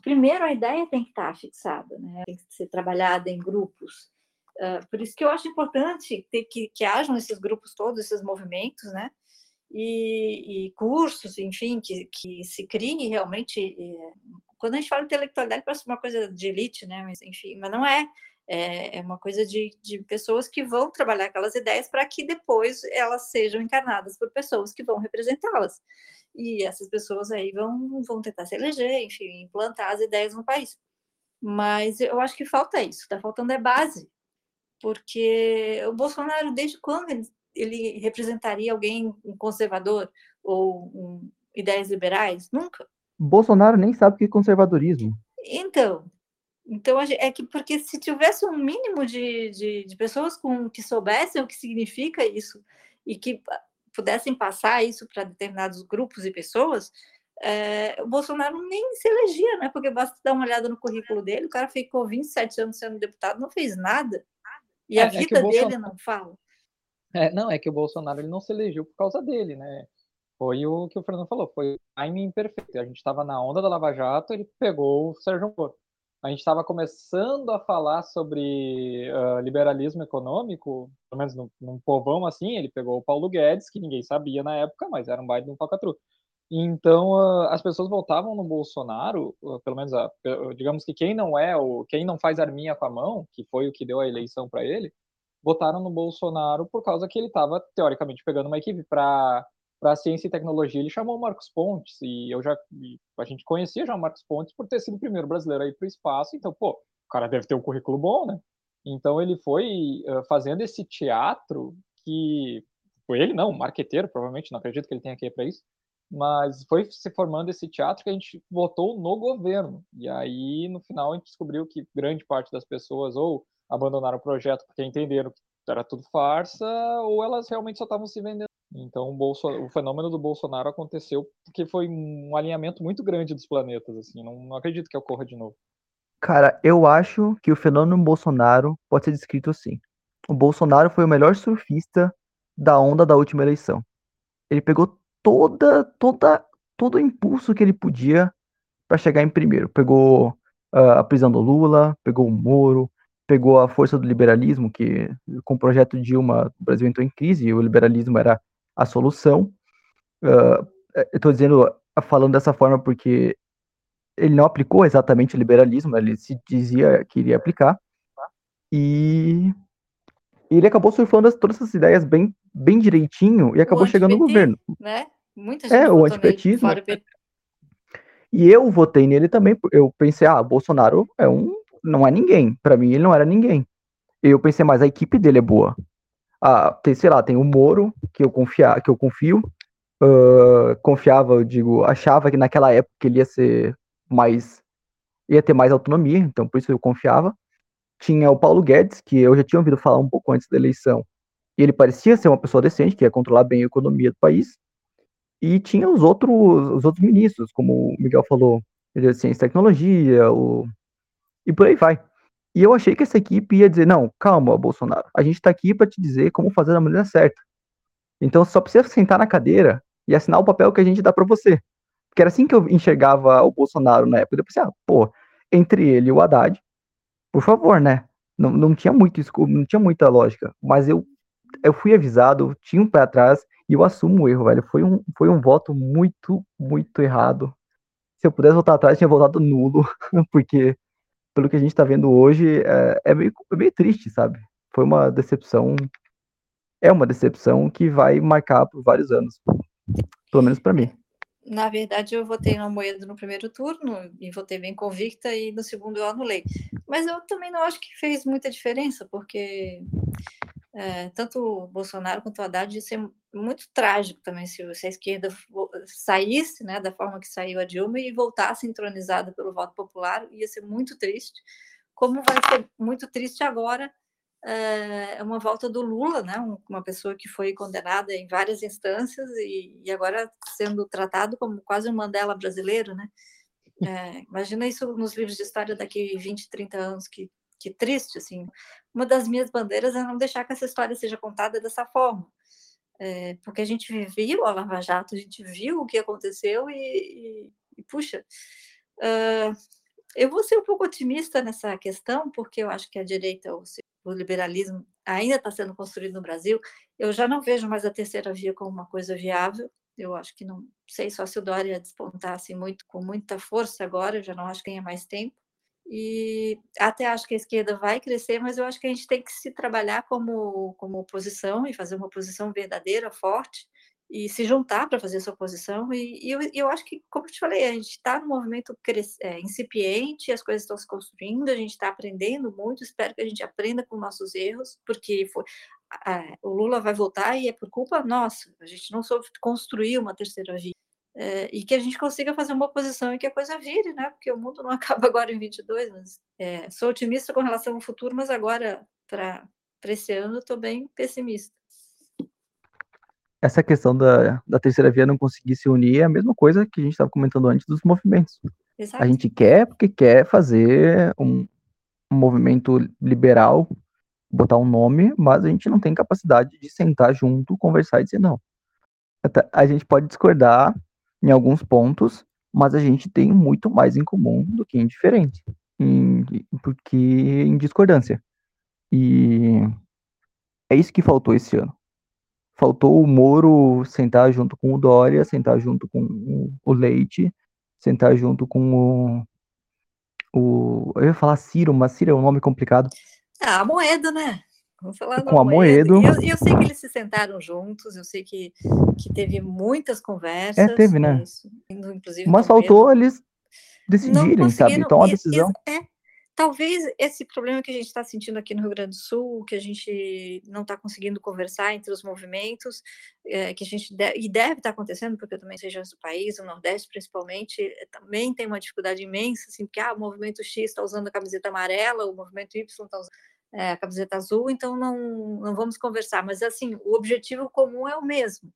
primeiro a ideia tem que estar fixada, né? tem que ser trabalhada em grupos. Uh, por isso que eu acho importante ter que, que hajam esses grupos todos, esses movimentos, né? E, e cursos, enfim, que, que se criem realmente. É, quando a gente fala intelectualidade, parece uma coisa de elite, né? Mas, enfim, mas não é. É, é uma coisa de, de pessoas que vão trabalhar aquelas ideias para que depois elas sejam encarnadas por pessoas que vão representá-las e essas pessoas aí vão, vão tentar se eleger, enfim, implantar as ideias no país. Mas eu acho que falta isso, está faltando é base, porque o Bolsonaro, desde quando ele, ele representaria alguém, um conservador ou um, ideias liberais? Nunca. Bolsonaro nem sabe o que é conservadorismo. Então, então é que porque se tivesse um mínimo de, de, de pessoas com que soubessem o que significa isso e que pudessem passar isso para determinados grupos e pessoas, é, o Bolsonaro nem se elegia, né? Porque basta dar uma olhada no currículo dele, o cara ficou 27 anos sendo deputado, não fez nada. E é, a é vida é Bolsonaro... dele não fala. É, não, é que o Bolsonaro ele não se elegeu por causa dele, né? Foi o que o Fernando falou, foi o timing perfeito. A gente estava na onda da Lava Jato, ele pegou o Sérgio Moro a gente estava começando a falar sobre uh, liberalismo econômico, pelo menos num, num, povão assim, ele pegou o Paulo Guedes, que ninguém sabia na época, mas era um baile de um falcatrua. Então, uh, as pessoas votavam no Bolsonaro, uh, pelo menos, digamos que quem não é, o quem não faz arminha com a mão, que foi o que deu a eleição para ele, votaram no Bolsonaro por causa que ele estava, teoricamente, pegando uma equipe para para ciência e tecnologia, ele chamou o Marcos Pontes, e eu já a gente conhecia já o Marcos Pontes por ter sido o primeiro brasileiro a ir para o espaço, então, pô, o cara deve ter um currículo bom, né? Então ele foi uh, fazendo esse teatro que foi ele não, marqueteiro, provavelmente, não acredito que ele tenha que ir para isso, mas foi se formando esse teatro que a gente votou no governo. E aí, no final, a gente descobriu que grande parte das pessoas ou abandonaram o projeto porque entenderam que era tudo farsa, ou elas realmente só estavam se vendendo então o, o fenômeno do Bolsonaro aconteceu porque foi um alinhamento muito grande dos planetas, assim, não, não acredito que ocorra de novo. Cara, eu acho que o fenômeno Bolsonaro pode ser descrito assim. O Bolsonaro foi o melhor surfista da onda da última eleição. Ele pegou toda, toda, todo o impulso que ele podia para chegar em primeiro. Pegou uh, a prisão do Lula, pegou o Moro, pegou a força do liberalismo, que com o projeto Dilma o Brasil entrou em crise e o liberalismo era a solução. Uh, eu estou dizendo, falando dessa forma porque ele não aplicou exatamente o liberalismo, ele se dizia que iria aplicar. E, ele acabou surfando as, todas essas ideias bem, bem direitinho e acabou chegando no governo. Né? Muita É, gente o votou antipetismo. nele, o PT. E eu votei nele também. Eu pensei, ah, Bolsonaro é um, não é ninguém. Pra mim, ele não era ninguém. Eu pensei, mas a equipe dele é boa. Ah, tem, sei lá, tem o Moro, que eu, confia, que eu confio. Ah, confiava, eu digo, achava que naquela época ele ia ser mais. ia ter mais autonomia, então por isso eu confiava. Tinha o Paulo Guedes, que eu já tinha ouvido falar um pouco antes da eleição. E ele parecia ser uma pessoa decente, que ia controlar bem a economia do país. E tinha os outros, os outros ministros, como o Miguel falou, de ciência e tecnologia, o... e por aí vai. E eu achei que essa equipe ia dizer, não, calma, Bolsonaro, a gente está aqui para te dizer como fazer da maneira certa. Então só precisa sentar na cadeira e assinar o papel que a gente dá para você. Porque era assim que eu enxergava o Bolsonaro na época. Eu pensei, ah, pô, entre ele e o Haddad, por favor, né? Não, não tinha muito não tinha muita lógica. Mas eu, eu fui avisado, tinha um pé atrás, e eu assumo o erro, velho. Foi um, foi um voto muito, muito errado. Se eu pudesse voltar atrás, tinha votado nulo, porque pelo que a gente tá vendo hoje, é, é meio, é meio triste, sabe? Foi uma decepção. É uma decepção que vai marcar por vários anos. Pelo menos para mim. Na verdade, eu votei no Moedo no primeiro turno e votei bem convicta, e no segundo eu anulei. Mas eu também não acho que fez muita diferença, porque é, tanto Bolsonaro quanto Haddad ia ser muito trágico também se, se a esquerda saísse né, da forma que saiu a Dilma e voltasse entronizada pelo voto popular, ia ser muito triste. Como vai ser muito triste agora é uma volta do Lula, né? um- uma pessoa que foi condenada em várias instâncias e, e agora sendo tratado como quase um Mandela brasileiro, né? É, imagina isso nos livros de história daqui 20, 30 anos, que, que triste, assim. Uma das minhas bandeiras é não deixar que essa história seja contada dessa forma, É, porque a gente viu a Lava Jato, a gente viu o que aconteceu e, e- e, puxa, ah, eu vou ser um pouco otimista nessa questão, porque eu acho que a direita, ou seja, o liberalismo, ainda está sendo construído no Brasil. Eu já não vejo mais a terceira via como uma coisa viável. Eu acho que não sei só se o Dória despontar assim, muito, com muita força agora, eu já não acho que tenha mais tempo. E até acho que a esquerda vai crescer, mas eu acho que a gente tem que se trabalhar como, como oposição e fazer uma oposição verdadeira, forte, e se juntar para fazer essa oposição. E, e eu, eu acho que, como eu te falei, a gente está num movimento é, incipiente, as coisas estão se construindo, a gente está aprendendo muito. Espero que a gente aprenda com nossos erros, porque foi, o Lula vai voltar e é por culpa nossa. A gente não soube construir uma terceira via. É, e que a gente consiga fazer uma oposição e que a coisa vire, né? Porque o mundo não acaba agora em 22, mas é, sou otimista com relação ao futuro, mas agora, para esse ano, estou bem pessimista. Essa questão da, da terceira via não conseguir se unir é a mesma coisa que a gente estava comentando antes dos movimentos. Exato. A gente quer porque quer fazer um, um movimento liberal, botar um nome, mas a gente não tem capacidade de sentar junto, conversar e dizer não. A gente pode discordar em alguns pontos, mas a gente tem muito mais em comum do que em diferente, em, porque em discordância. E é isso que faltou esse ano. Faltou o Moro sentar junto com o Dória, sentar junto com o- Leite, sentar junto com o, o. Eu ia falar Ciro, mas Ciro é um nome complicado. Ah, a Moedo, né? Vamos falar Com a Moedo. E Eu, eu sei que eles se sentaram juntos, eu sei que, que teve muitas conversas. teve, né? isso, inclusive Mas Pedro. faltou eles decidirem, sabe? Então a e- decisão. é, talvez esse problema que a gente está sentindo aqui no Rio Grande do Sul, que a gente não está conseguindo conversar entre os movimentos, é, que a gente de- e deve estar acontecendo, porque também sei regiões do país, o Nordeste principalmente, é, também tem uma dificuldade imensa, assim, porque ah, o movimento X está usando a camiseta amarela, o movimento Y está usando é, a camiseta azul, então não, não vamos conversar. Mas assim, o objetivo comum é o mesmo.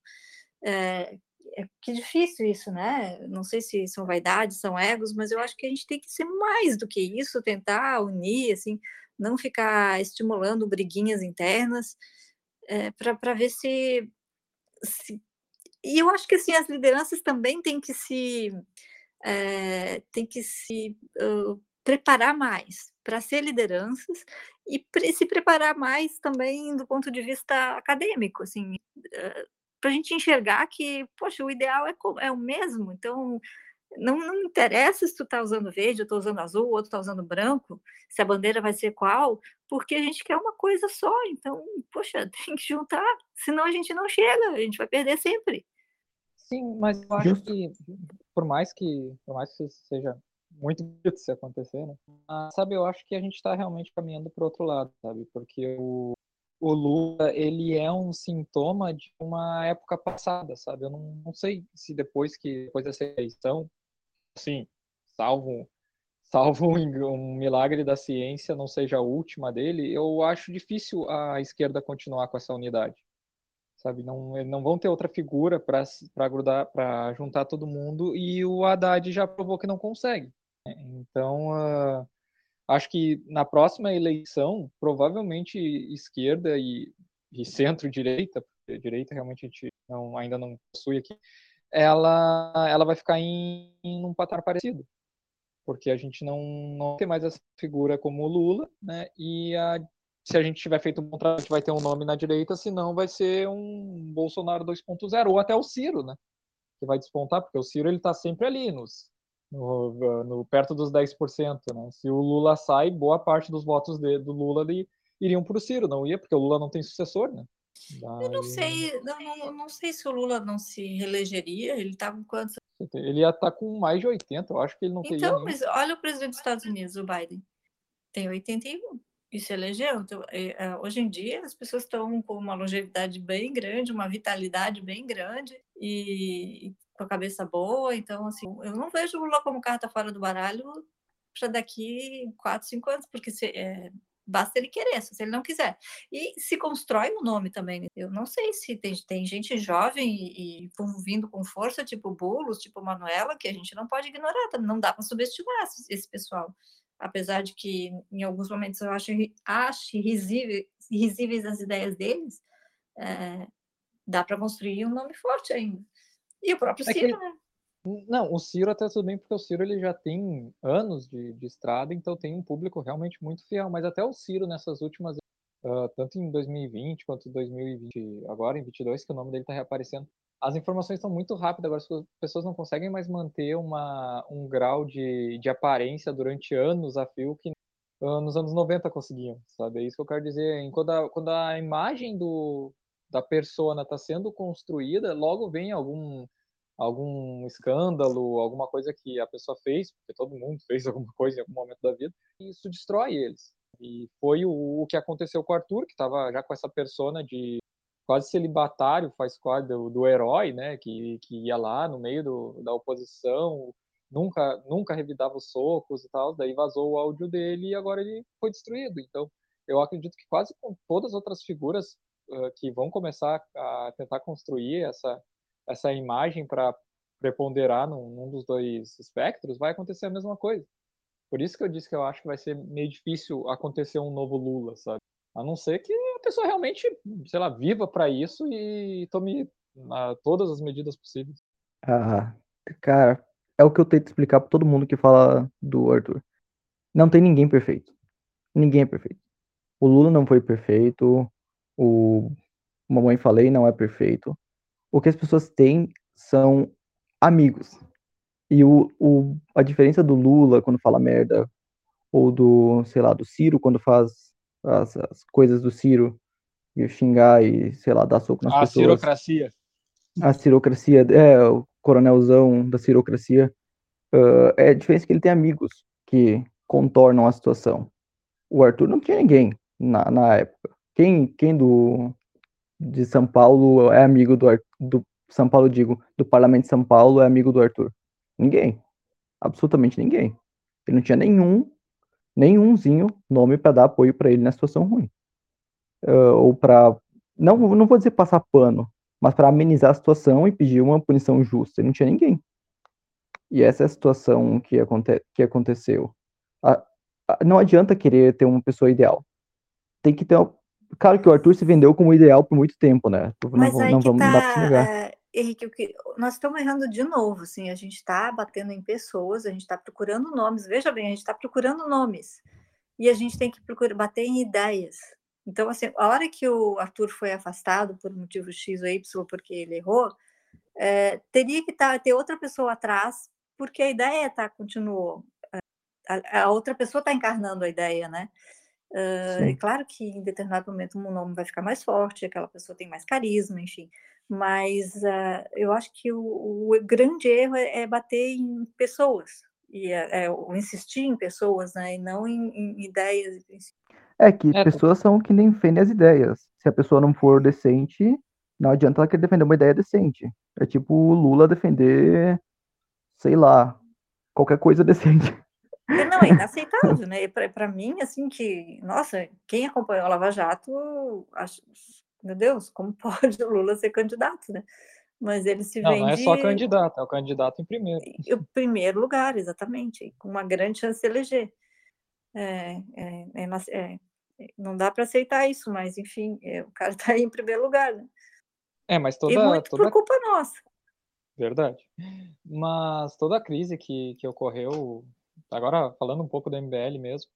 É, é que difícil isso, né? Não sei se são vaidades, são egos, mas eu acho que a gente tem que ser mais do que isso, tentar unir, assim, não ficar estimulando briguinhas internas, é, para ver se, se. E eu acho que assim, as lideranças também têm que se. É, têm que se uh, preparar mais para ser lideranças e pre se preparar mais também do ponto de vista acadêmico, assim, para a gente enxergar que, poxa, o ideal é, é o mesmo, então não, não interessa se tu está usando verde, eu estou usando azul, o outro está usando branco, se a bandeira vai ser qual, porque a gente quer uma coisa só. Então, poxa, tem que juntar, senão a gente não chega, a gente vai perder sempre. Sim, mas eu acho que por mais que por mais que seja muito difícil se acontecer, né? Ah, sabe, eu acho que a gente está realmente caminhando para outro lado, sabe? Porque o, o Lula, ele é um sintoma de uma época passada, sabe? Eu não, não sei se depois que depois dessa eleição, sim, salvo salvo um milagre da ciência não seja a última dele, eu acho difícil a esquerda continuar com essa unidade. Sabe, não não vão ter outra figura para grudar, para juntar todo mundo e o Haddad já provou que não consegue. Né? Então, uh, acho que na próxima eleição, provavelmente esquerda e, e centro-direita, porque direita realmente a gente não, ainda não possui aqui, ela, ela vai ficar em, em um patamar parecido. Porque a gente não, não tem mais essa figura como o Lula, né? E a, se a gente tiver feito um contrato, vai ter um nome na direita, senão vai ser um Bolsonaro 2.0, ou até o Ciro, né? Que vai despontar, porque o Ciro ele está sempre ali nos no, no, perto dos 10%. Né? Se o Lula sai, boa parte dos votos de, do Lula de, iriam para o Ciro, não ia, porque o Lula não tem sucessor, né? Daí... Eu não sei, não, não, sei se o Lula não se reelegeria, ele está com quantos? Ele ia estar tá com mais de 80, eu acho que ele não teria. Então, mas olha o presidente dos Estados Unidos, o Biden, tem 81 e se elegeu. Então, é, é, hoje em dia, as pessoas estão com uma longevidade bem grande, uma vitalidade bem grande e com a cabeça boa. Então, assim, eu não vejo o Lula como carta fora do baralho para daqui quatro, cinco anos, porque se, é, basta ele querer, se ele não quiser. E se constrói um nome também. Né? Eu não sei se tem, tem gente jovem e, e vindo com força, tipo Bulos, tipo Manuela, que a gente não pode ignorar, não dá para subestimar esse, pessoal. Apesar de que em alguns momentos eu acho, acho risíveis, risíveis as ideias deles, é, dá para construir um nome forte ainda. E o próprio é Ciro, né? Não, o Ciro até tudo bem, porque o Ciro ele já tem anos de, de estrada, então tem um público realmente muito fiel. Mas até o Ciro nessas últimas, uh, tanto em 2020 quanto em 2020, agora em 22, que o nome dele está reaparecendo, as informações estão muito rápidas. Agora as pessoas não conseguem mais manter uma, um grau de, de aparência durante anos a fio que uh, nos anos 90 conseguiam, sabe? É isso que eu quero dizer. Quando a, quando a imagem do, da persona está sendo construída, logo vem algum algum escândalo, alguma coisa que a pessoa fez, porque todo mundo fez alguma coisa em algum momento da vida, e isso destrói eles. E foi o, o que aconteceu com o Arthur, que estava já com essa persona de quase celibatário, faz quase do, do herói, né, que, que ia lá no meio do, da oposição, nunca nunca revidava os socos e tal, daí vazou o áudio dele e agora ele foi destruído. Então, eu acredito que quase com todas as outras figuras uh, que vão começar a tentar construir essa essa imagem para preponderar num, num, dos dois espectros, vai acontecer a mesma coisa. Por isso que eu disse que eu acho que vai ser meio difícil acontecer um novo Lula, sabe? A não ser que a pessoa realmente, sei lá, viva para isso e tome uh, todas as medidas possíveis. Ah, cara, é o que eu tento explicar para todo mundo que fala do Arthur. Não tem ninguém perfeito. Ninguém é perfeito. O Lula não foi perfeito. O Mamãe Falei não é perfeito o que as pessoas têm são amigos. E o, o, a diferença do Lula quando fala merda, ou do, sei lá, do Ciro quando faz as, as coisas do Ciro, e xingar e, sei lá, dar soco nas a pessoas. A cirocracia. A cirocracia, é, o coronelzão da cirocracia. Uh, é a diferença que ele tem amigos que contornam a situação. O Arthur não tinha ninguém na, na época. Quem, quem do, de São Paulo é amigo do, do São Paulo, digo, do Parlamento de São Paulo é amigo do Arthur? Ninguém. Absolutamente ninguém. Ele não tinha nenhum, nenhumzinho nome para dar apoio para ele na situação ruim. Uh, ou para não, não vou dizer passar pano, mas para amenizar a situação e pedir uma punição justa. Ele não tinha ninguém. E essa é a situação que, aconte que aconteceu. A, a, não adianta querer ter uma pessoa ideal. Tem que ter Claro que o Arthur se vendeu como ideal por muito tempo, né? Não, aí não, vamos, tá, não dá pra negar. Henrique, que, nós estamos errando de novo, assim, a gente está batendo em pessoas, a gente está procurando nomes, veja bem, a gente está procurando nomes, e a gente tem que procurar bater em ideias. Então, assim, a hora que o Arthur foi afastado por motivo X ou Y, porque ele errou, é, teria que tá, ter outra pessoa atrás porque a ideia tá continuou. A, a outra pessoa está encarnando a ideia, né? Uh, é claro que em determinado momento um nome vai ficar mais forte, aquela pessoa tem mais carisma, enfim. Mas uh, eu acho que o, o, grande erro é, é bater em pessoas e é, é, insistir em pessoas, né? E não em, em ideias. É que é, pessoas são que nem defendem as ideias. Se a pessoa não for decente, não adianta ela querer defender uma ideia decente. É tipo o Lula defender, sei lá, qualquer coisa decente. É, não, é inaceitável, né? Para mim, assim, que, nossa, quem acompanhou a Lava Jato, acho, meu Deus, como pode o Lula ser candidato, né? Mas ele se não, vende... Não, é só candidato, é o candidato em primeiro. Em primeiro lugar, exatamente, com uma grande chance de eleger. É, é, é, é não dá para aceitar isso, mas, enfim, é, o cara está aí em primeiro lugar, né? É, mas toda... E muito toda... por culpa nossa. Verdade. Mas toda a crise que, que ocorreu agora falando um pouco do MBL mesmo,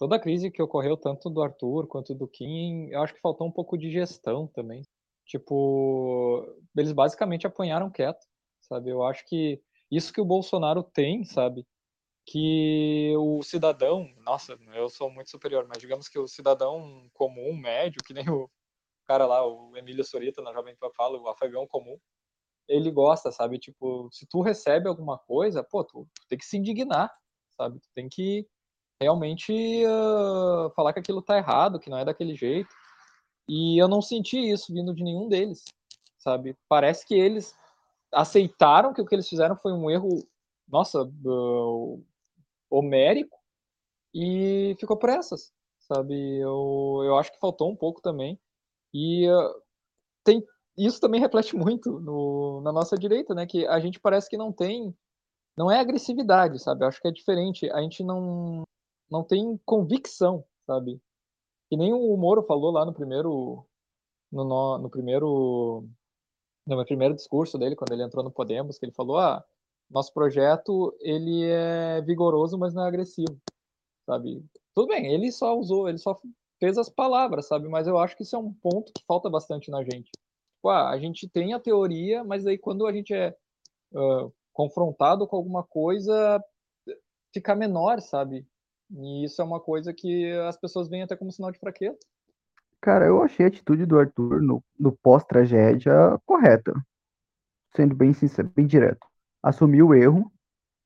toda a crise que ocorreu tanto do Arthur quanto do Kim, eu acho que faltou um pouco de gestão também. Tipo, eles basicamente apanharam quieto, sabe? Eu acho que isso que o Bolsonaro tem, sabe? Que o cidadão, nossa, eu sou muito superior, mas digamos que o cidadão comum, médio, que nem o cara lá, o Emílio Sorita na Jovem Pan fala, o afegão comum, ele gosta, sabe? Tipo, se tu recebe alguma coisa, pô, tu, tu tem que se indignar, sabe? Tu tem que realmente uh, falar que aquilo tá errado, que não é daquele jeito. E eu não senti isso vindo de nenhum deles, sabe? Parece que eles aceitaram que o que eles fizeram foi um erro, nossa, uh, homérico e ficou por essas, sabe? Eu, eu acho que faltou um pouco também. E uh, tem isso também reflete muito no, na nossa direita, né? Que a gente parece que não tem não é agressividade, sabe? Eu acho que é diferente. A gente não não tem convicção, sabe? Que nem o Moro falou lá no primeiro no, no, no primeiro no primeiro discurso dele quando ele entrou no Podemos, que ele falou: "Ah, nosso projeto ele é vigoroso, mas não é agressivo", sabe? Tudo bem, ele só usou, ele só fez as palavras, sabe? Mas eu acho que isso é um ponto que falta bastante na gente. Tipo, ah, a gente tem a teoria, mas aí quando a gente é uh, confrontado com alguma coisa, fica menor, sabe? E isso é uma coisa que as pessoas veem até como sinal de fraqueza. Cara, eu achei a atitude do Arthur no, no pós-tragédia correta. Sendo bem sincero, bem direto. Assumir o erro,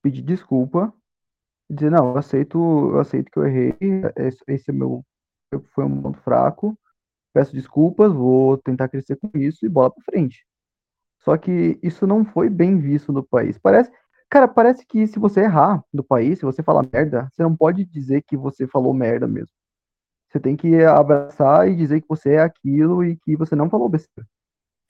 pedir desculpa, dizer, não, eu aceito, eu aceito que eu errei, esse, esse é meu, foi um ponto fraco, peço desculpas, vou tentar crescer com isso e bola pra frente. Só que isso não foi bem visto no país. Parece, cara, parece que se você errar no país, se você falar merda, você não pode dizer que você falou merda mesmo. Você tem que abraçar e dizer que você é aquilo e que você não falou besteira.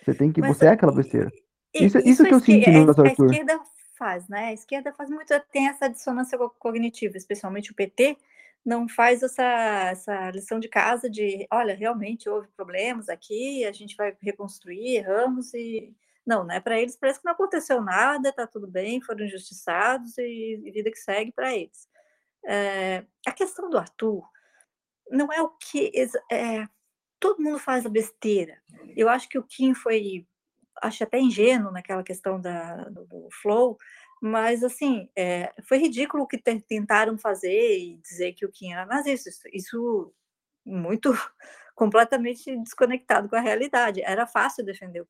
Você tem que, Mas, você é aquela besteira. Isso, isso, isso que eu sinto no Arthur. A esquerda faz, né? A esquerda faz muito, tem essa dissonância cognitiva, especialmente o PT, não faz essa, essa lição de casa de, olha, realmente houve problemas aqui, a gente vai reconstruir, erramos e não, né? Para eles parece que não aconteceu nada, tá tudo bem, foram injustiçados e, e vida que segue para eles. É, a questão do Arthur não é o que. É, todo mundo faz a besteira. Eu acho que o Kim foi, acho até ingênuo naquela questão da, do, do flow, mas assim, é, foi ridículo o que tentaram fazer e dizer que o Kim era nazista. Isso, isso muito completamente desconectado com a realidade. Era fácil defender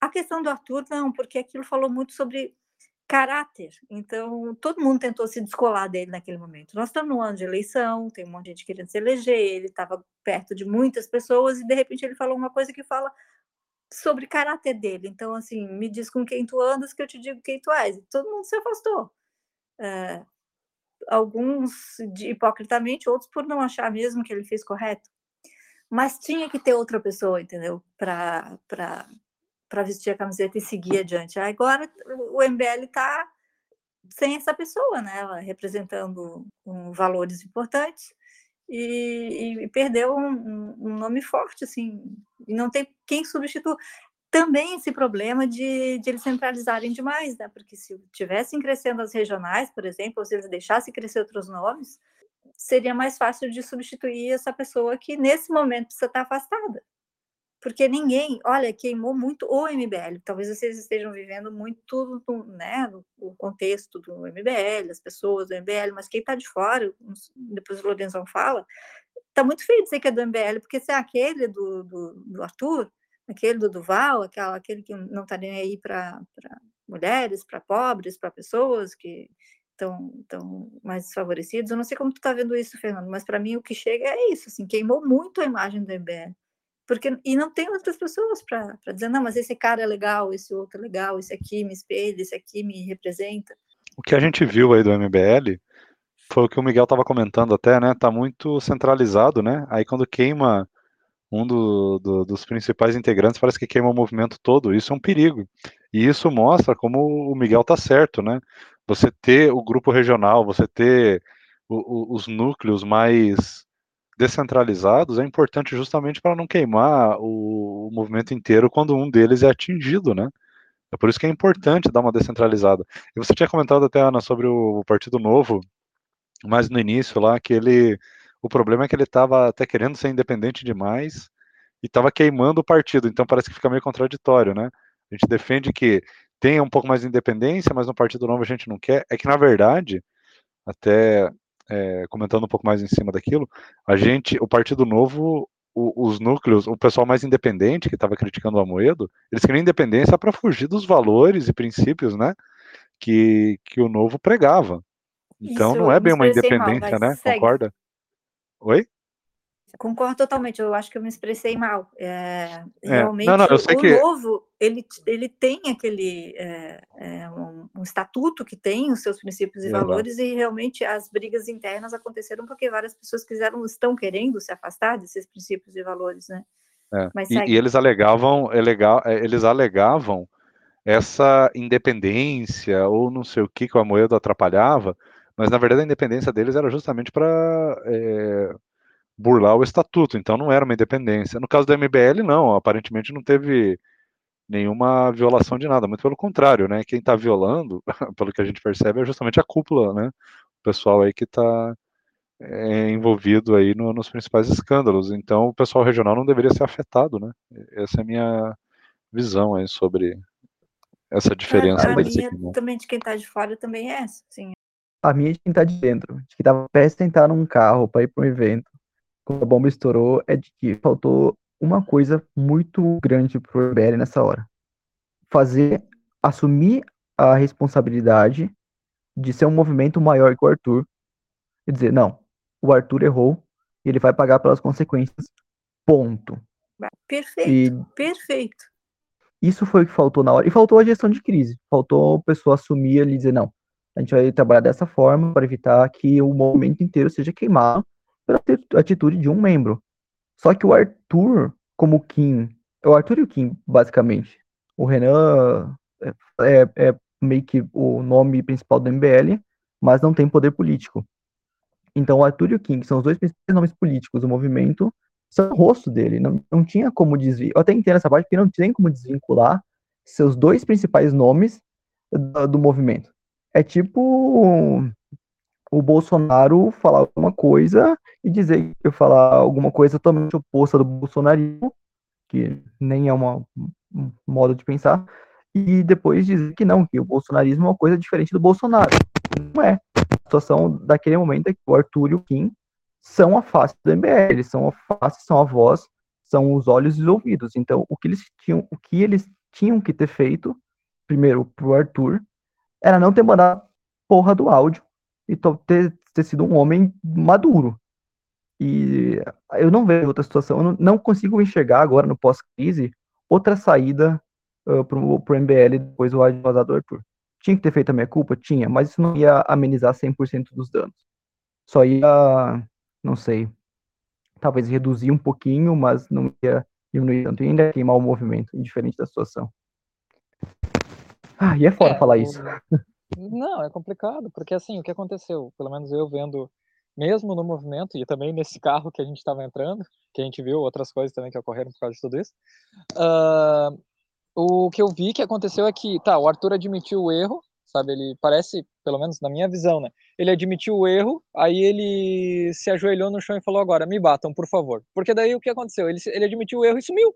a questão do Arthur, não, porque aquilo falou muito sobre caráter. Então, todo mundo tentou se descolar dele naquele momento. Nós estamos no ano de eleição, tem um monte de gente querendo se eleger, ele estava perto de muitas pessoas e, de repente, ele falou uma coisa que fala sobre caráter dele. Então, assim, me diz com quem tu andas que eu te digo quem tu és. Todo mundo se afastou. É, alguns de, hipocritamente, outros por não achar mesmo que ele fez correto. Mas tinha que ter outra pessoa, entendeu? Para para vestir a camiseta e seguir adiante. Agora o MBL está sem essa pessoa, né? Ela representando um, valores importantes e, e perdeu um, um, nome forte, assim, e não tem quem substitua. Também esse problema de, de eles centralizarem demais, né? Porque se tivessem crescendo as regionais, por exemplo, ou se eles deixassem crescer outros nomes, seria mais fácil de substituir essa pessoa que nesse momento precisa estar afastada porque ninguém, olha, queimou muito o MBL. Talvez vocês estejam vivendo muito né, o contexto do MBL, as pessoas do MBL, mas quem está de fora, depois o Lorenzão fala, está muito feio dizer que é do MBL, porque se é aquele do, do, do Arthur, aquele do Duval, aquela, aquele que não está nem aí para mulheres, para pobres, para pessoas que estão tão mais desfavorecidos. Eu não sei como tu está vendo isso, Fernando, mas para mim o que chega é isso, assim, queimou muito a imagem do MBL. Porque, e não tem outras pessoas para dizer, não, mas esse cara é legal, esse outro é legal, esse aqui me espelha, esse aqui me representa. O que a gente viu aí do MBL foi o que o Miguel estava comentando até, né? Tá muito centralizado, né? Aí quando queima um do, do, dos principais integrantes, parece que queima o movimento todo. Isso é um perigo. E isso mostra como o Miguel tá certo, né? Você ter o grupo regional, você ter o, o, os núcleos mais descentralizados é importante justamente para não queimar o, o, movimento inteiro quando um deles é atingido, né? É por isso que é importante dar uma descentralizada. E você tinha comentado até, Ana, sobre o Partido Novo, mas no início lá, que ele. O problema é que ele estava até querendo ser independente demais e estava queimando o partido, então parece que fica meio contraditório, né? A gente defende que tenha um pouco mais de independência, mas no Partido Novo a gente não quer. É que, na verdade, até é, comentando um pouco mais em cima daquilo, a gente, o Partido Novo, o, os núcleos, o pessoal mais independente que estava criticando o Amoedo, eles queriam independência para fugir dos valores e princípios, né, que, que o Novo pregava. Então Isso, não é bem uma independência, mal, né? Segue. Concorda? Oi? Concordo totalmente, eu acho que eu me expressei mal. É, é. Realmente, não, não, o, que... novo, ele, ele tem aquele é, é, um, um, estatuto que tem os seus princípios e valores, e realmente as brigas internas aconteceram porque várias pessoas quiseram, estão querendo se afastar desses princípios e valores, né? É, e, e, eles alegavam, é eles alegavam essa independência ou não sei o que que o Amoedo atrapalhava, mas na verdade a independência deles era justamente para é, burlar o estatuto, então não era uma independência. No caso do MBL, não, aparentemente não teve nenhuma violação de nada, muito pelo contrário, né? Quem está violando, pelo que a gente percebe, é justamente a cúpula, né? O pessoal aí que está é, envolvido aí no, nos principais escândalos. Então, o pessoal regional não deveria ser afetado, né? Essa é a minha visão aí sobre essa diferença. É, a minha também de quem está de fora também é essa, sim a minha de quem tá de dentro, de que tava prestes a entrar num carro para ir para um evento, quando a bomba estourou, é de que faltou uma coisa muito grande pro MBL nessa hora. Fazer, assumir a responsabilidade de ser um movimento maior que o Arthur e dizer, não, o Arthur errou e ele vai pagar pelas consequências, ponto. Perfeito, e perfeito. Isso foi o que faltou na hora. E faltou a gestão de crise. Faltou a pessoa assumir ali e dizer, não, a gente vai trabalhar dessa forma para evitar que o movimento inteiro seja queimado pela atitude de um membro. Só que o Arthur, como Kim, é o Arthur e o Kim, basicamente. O Renan é, é, é meio que o nome principal do MBL, mas não tem poder político. Então, o Arthur e o Kim, que são os dois principais nomes políticos do movimento, são o rosto dele. Não, não tinha como desvincular. Eu até entendo essa parte, porque não tem como desvincular seus dois principais nomes do, do movimento. É tipo o Bolsonaro falar alguma coisa e dizer que eu falar alguma coisa totalmente oposta do bolsonarismo, que nem é uma, um modo de pensar, e depois dizer que não, que o bolsonarismo é uma coisa diferente do Bolsonaro. Não é. A situação daquele momento é que o Arthur e o Kim são a face do MBL, eles são a face, são a voz, são os olhos e os ouvidos. Então, o que eles tinham, o que eles tinham que ter feito, primeiro, pro Arthur, era não ter mandado porra do áudio e ter, ter sido um homem maduro. E eu não vejo outra situação, eu não, não consigo enxergar agora no pós-crise outra saída uh, pro, pro MBL depois do vazado do Arthur. Tinha que ter feito a minha culpa? Tinha, mas isso não ia amenizar 100% dos danos. Só ia, não sei, talvez reduzir um pouquinho, mas não ia diminuir tanto. E ainda ia queimar o movimento, indiferente da situação. Ah, e é fora é, falar isso. Não, é complicado, porque assim, o que aconteceu, pelo menos eu vendo, mesmo no movimento, e também nesse carro que a gente estava entrando, que a gente viu outras coisas também que ocorreram por causa de tudo isso, uh, o que eu vi que aconteceu é que, tá, o Arthur admitiu o erro, sabe, ele parece, pelo menos na minha visão, né, ele admitiu o erro, aí ele se ajoelhou no chão e falou, agora, me batam, por favor. Porque daí o que aconteceu? Ele, ele admitiu o erro e sumiu.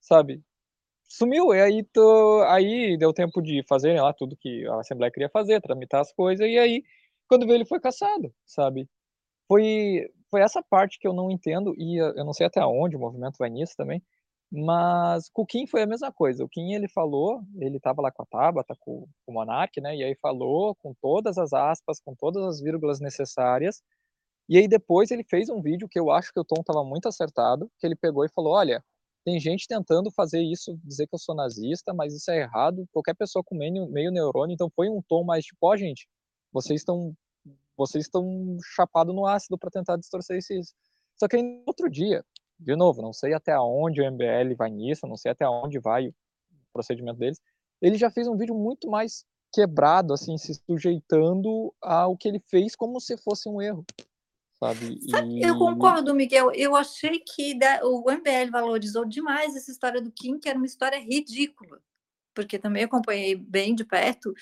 sabe? Sumiu, e aí, tô, aí deu tempo de fazer lá tudo que a Assembleia queria fazer, tramitar as coisas, e aí, quando veio, ele foi caçado, sabe? Foi, foi essa parte que eu não entendo, e eu não sei até onde o movimento vai nisso também, mas com o Kim foi a mesma coisa. O Kim, ele falou, ele tava lá com a Tabata, com, com o Monark, né? E aí falou com todas as aspas, com todas as vírgulas necessárias. E aí depois ele fez um vídeo que eu acho que o tom tava muito acertado, que ele pegou e falou, olha, tem gente tentando fazer isso, dizer que eu sou nazista, mas isso é errado. Qualquer pessoa com meio, meio neurônio, então foi um tom mais tipo, ó, oh, gente, vocês estão vocês estão chapado no ácido para tentar distorcer isso. Só que aí outro dia, de novo, não sei até onde o MBL vai nisso, não sei até onde vai o procedimento deles. Ele já fez um vídeo muito mais quebrado, assim, se sujeitando ao que ele fez como se fosse um erro. Sabe? E... Eu concordo, Miguel. Eu achei que o MBL valorizou demais essa história do Kim, que era uma história ridícula, porque também acompanhei bem de perto.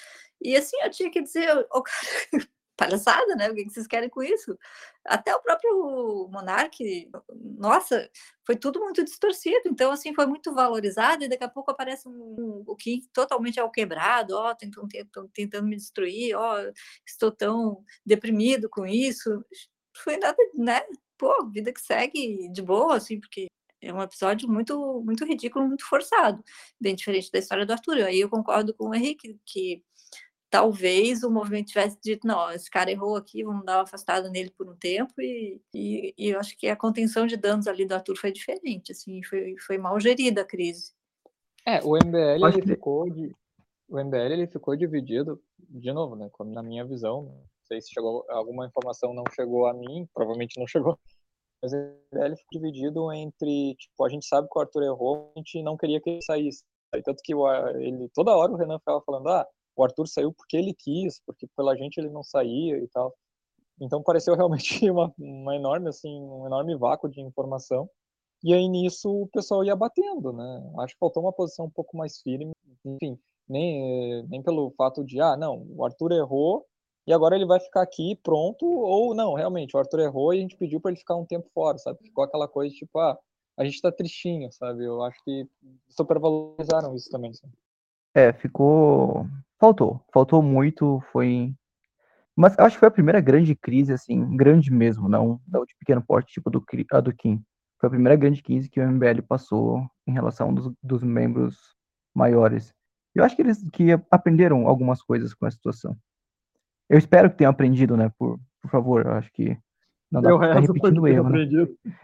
E assim, eu tinha que dizer, oh, cara, palhaçada, né? O que vocês querem com isso? Até o próprio Monark, nossa, foi tudo muito distorcido. Então, assim, foi muito valorizado e daqui a pouco aparece um, o que totalmente ao quebrado, ó, tentam, tentam, tentando me destruir, ó, estou tão deprimido com isso. Foi nada, né? Pô, vida que segue de boa, assim, porque é um episódio muito, muito ridículo, muito forçado, bem diferente da história do Arthur. Aí eu concordo com o Henrique que talvez o movimento tivesse dito, não, esse cara errou aqui, vamos dar uma afastada nele por um tempo, e, e, e, eu acho que a contenção de danos ali do Arthur foi diferente, assim, foi, foi mal gerida a crise. É, o MBL ele ficou de, o MBL ele ficou dividido, de novo, né, na minha visão, não sei se chegou, alguma informação não chegou a mim, provavelmente não chegou, mas MBL ficou dividido entre, tipo, a gente sabe que o Arthur errou, a gente não queria que ele saísse, tanto que o, ele, toda hora o Renan ficava falando, ah, o Arthur saiu porque ele quis, porque pela gente ele não saía e tal. Então pareceu realmente uma, uma enorme assim, um enorme vácuo de informação. E aí nisso o pessoal ia batendo, né? Acho que faltou uma posição um pouco mais firme, enfim, nem nem pelo fato de ah, não, o Arthur errou e agora ele vai ficar aqui pronto ou não, realmente, o Arthur errou e a gente pediu para ele ficar um tempo fora, sabe? Ficou aquela coisa tipo, ah, a gente tá tristinho, sabe? Eu acho que supervalorizaram isso também. Sabe? É, ficou Faltou, faltou muito, foi. Mas acho que foi a primeira grande crise, assim, grande mesmo, não, não de pequeno porte, tipo do, a do Kim. Foi a primeira grande crise que o MBL passou em relação dos, dos membros maiores. Eu acho que eles que aprenderam algumas coisas com a situação. Eu espero que tenham aprendido, né? Por, por favor, eu acho que não dá pra ficar repetindo o erro, né?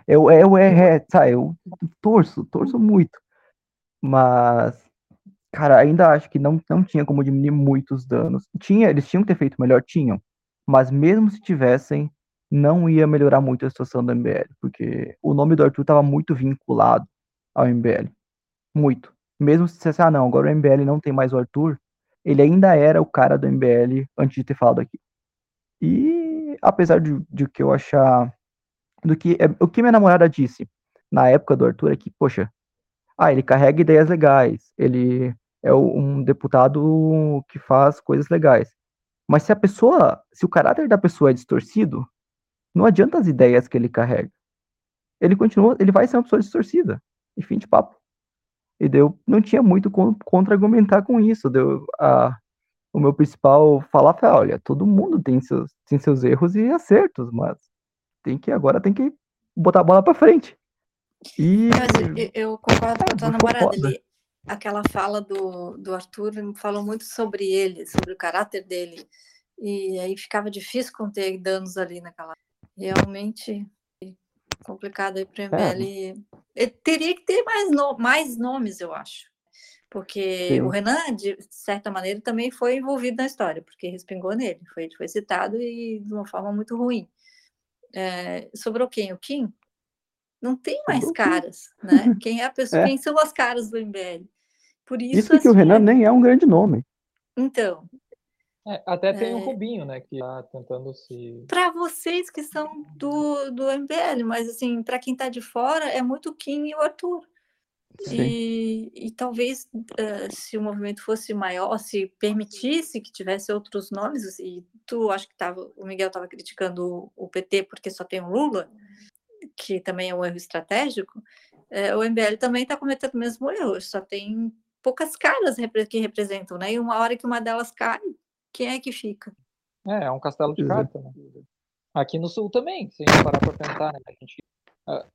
Eu, eu, é, tá, eu torço, torço muito. Mas Cara, ainda acho que não, não tinha como diminuir muito os danos. Tinha, eles tinham que ter feito melhor, tinham. Mas mesmo se tivessem, não ia melhorar muito a situação do MBL, porque o nome do Arthur estava muito vinculado ao MBL. Muito. Mesmo se dissesse, ah, não, agora o MBL não tem mais o Arthur, ele ainda era o cara do MBL antes de ter falado aqui. E apesar de, de que eu achar. Do que, é, o que minha namorada disse na época do Arthur é que, poxa, ah, ele carrega ideias legais, ele é um deputado que faz coisas legais. Mas se a pessoa, se o caráter da pessoa é distorcido, não adianta as ideias que ele carrega. Ele continua, ele vai ser uma pessoa distorcida. E fim de papo. E deu, não tinha muito contra-argumentar com isso. Deu a, o meu principal falar foi, olha, todo mundo tem seus, tem seus erros e acertos, mas tem que agora tem que botar a bola para frente. E eu, eu concordo com a tua namorada ali aquela fala do, do Arthur falou muito sobre ele, sobre o caráter dele. E aí ficava difícil conter danos ali naquela. Realmente complicado aí para o MBL. É. Teria que ter mais, no, mais nomes, eu acho. Porque Sim. o Renan, de certa maneira, também foi envolvido na história, porque respingou nele. Foi, foi citado e de uma forma muito ruim. É, sobrou quem? O Kim? Não tem mais caras, né? Quem é a pessoa, é. quem são as caras do MBL? Por isso, isso que o Renan é... nem é um grande nome. Então. É, até tem o é... Rubinho, né, que tá tentando se. Para vocês que são do, do MBL, mas assim, para quem tá de fora, é muito o Kim e o Arthur. E, e, talvez uh, se o movimento fosse maior, se permitisse que tivesse outros nomes, e tu acho que tava, o Miguel estava criticando o, o PT porque só tem o Lula, que também é um erro estratégico, é, o MBL também está cometendo o mesmo erro, só tem poucas caras que representam, né? E uma hora que uma delas cai, quem é que fica? É, é um castelo de cartas, né? Aqui no sul também, se a gente parar para pensar, né? A gente,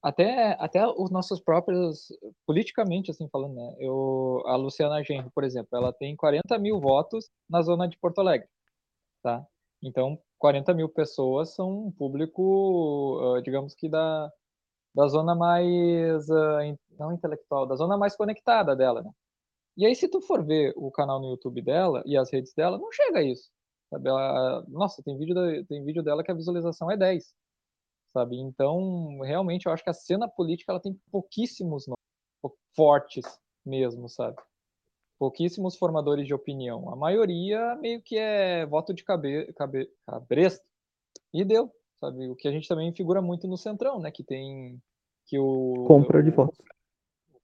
até, até os nossos próprios, politicamente, assim falando, né? Eu, a Luciana Genro, por exemplo, ela tem 40 mil votos na zona de Porto Alegre, tá? Então, 40 mil pessoas são um público, digamos que da, da zona mais, não intelectual, da zona mais conectada dela, né? E aí, se tu for ver o canal no YouTube dela e as redes dela, não chega a isso. Sabe? Ela, nossa, tem vídeo, da, tem vídeo dela que a visualização é 10. Sabe? Então, realmente, eu acho que a cena política ela tem pouquíssimos nomes, fortes mesmo, sabe? Pouquíssimos formadores de opinião. A maioria meio que é voto de cabe, cabe, cabresto. E deu, sabe? O que a gente também figura muito no Centrão, né? Que tem que o compra de votos.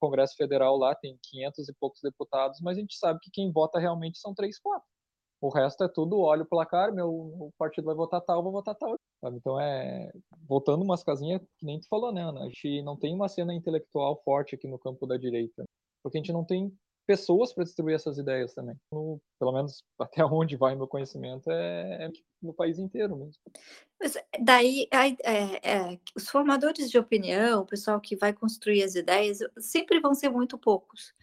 Congresso Federal lá tem 500 e poucos deputados, mas a gente sabe que quem vota realmente são três, quatro. O resto é tudo, olha o placar, meu partido vai votar tal, vou votar tal. Sabe? Então é. Voltando umas casinhas que nem tu falou, né, Ana? A gente não tem uma cena intelectual forte aqui no campo da direita. Porque a gente não tem pessoas para distribuir essas ideias também. No, pelo menos até onde vai meu conhecimento é, é no país inteiro mesmo. Mas daí é, é, os formadores de opinião, o pessoal que vai construir as ideias, sempre vão ser muito poucos.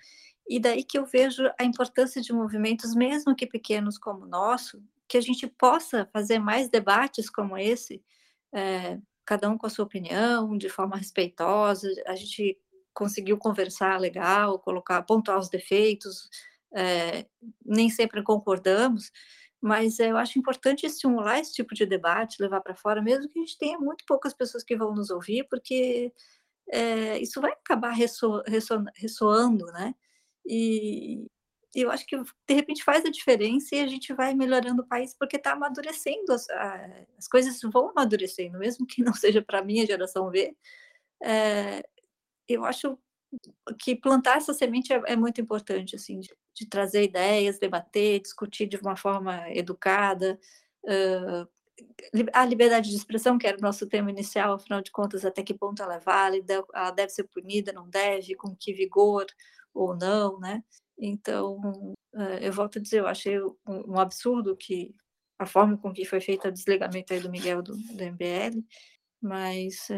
E daí que eu vejo a importância de movimentos, mesmo que pequenos como o nosso, que a gente possa fazer mais debates como esse, é, cada um com a sua opinião, de forma respeitosa, a gente conseguiu conversar legal, colocar, pontuar os defeitos, é, nem sempre concordamos, mas eu acho importante estimular esse tipo de debate, levar para fora, mesmo que a gente tenha muito poucas pessoas que vão nos ouvir, porque é, isso vai acabar resso, resso, ressoando, né? E eu acho que de repente faz a diferença e a gente vai melhorando o país porque está amadurecendo, as, as coisas vão amadurecendo, mesmo que não seja para a minha geração ver. É, eu acho que plantar essa semente é, é muito importante, assim, de, de, trazer ideias, debater, discutir de uma forma educada. Uh, a liberdade de expressão, que era o nosso tema inicial, afinal de contas, até que ponto ela é válida, ela deve ser punida, não deve, com que vigor ou não, né? Então, uh, eu volto a dizer, eu achei um, um, absurdo que a forma com que foi feito o desligamento aí do Miguel do, do MBL, mas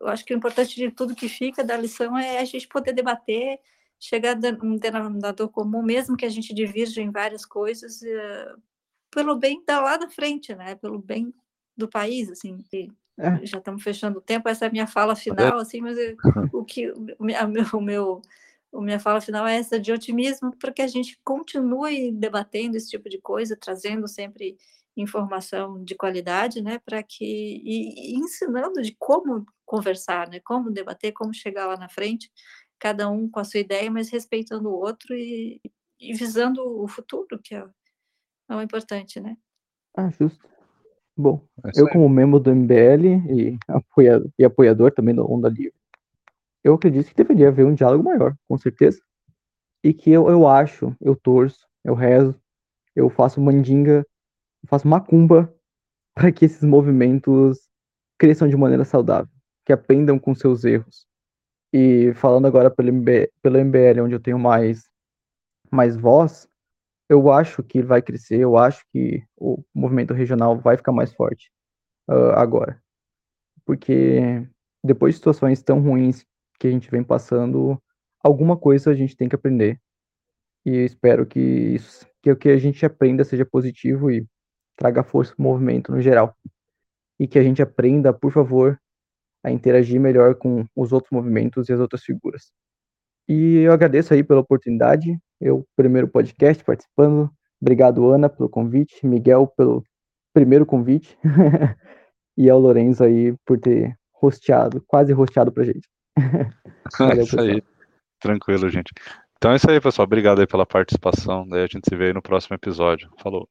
eu acho que o importante de tudo que fica da lição é a gente poder debater, chegar a um denominador comum, mesmo que a gente divirja em várias coisas, uh, pelo bem da lá da frente, né? Pelo bem do país, assim. É. Já estamos fechando o tempo, essa é a minha fala final, assim, mas eu, o que o meu, o meu a minha fala final é essa de otimismo para que a gente continue debatendo esse tipo de coisa, trazendo sempre informação de qualidade, né, para que e, e, ensinando de como conversar, né, como debater, como chegar lá na frente, cada um com a sua ideia, mas respeitando o outro e, e visando o futuro, que é, é o importante, né? Ah, justo. Bom, é eu como membro do MBL e apoiador, e apoiador também do Onda Livre, eu acredito que deveria haver um diálogo maior, com certeza. E que eu, eu acho, eu torço, eu rezo, eu faço mandinga faço macumba para que esses movimentos cresçam de maneira saudável, que aprendam com seus erros. E falando agora pelo, MB, pelo MBL, onde eu tenho mais, mais voz, eu acho que vai crescer, eu acho que o movimento regional vai ficar mais forte uh, agora. Porque depois de situações tão ruins que a gente vem passando, alguma coisa a gente tem que aprender. E eu espero que, isso, que o que a gente aprenda seja positivo e traga força para o movimento no geral. E que a gente aprenda, por favor, a interagir melhor com os outros movimentos e as outras figuras. E eu agradeço aí pela oportunidade, eu, primeiro podcast participando. Obrigado, Ana, pelo convite, Miguel, pelo primeiro convite, e ao Lorenzo aí por ter rosteado, quase rosteado pra gente. Valeu, isso aí. Tranquilo, gente. Então é isso aí, pessoal. Obrigado aí pela participação. Daí a gente se vê aí no próximo episódio. Falou.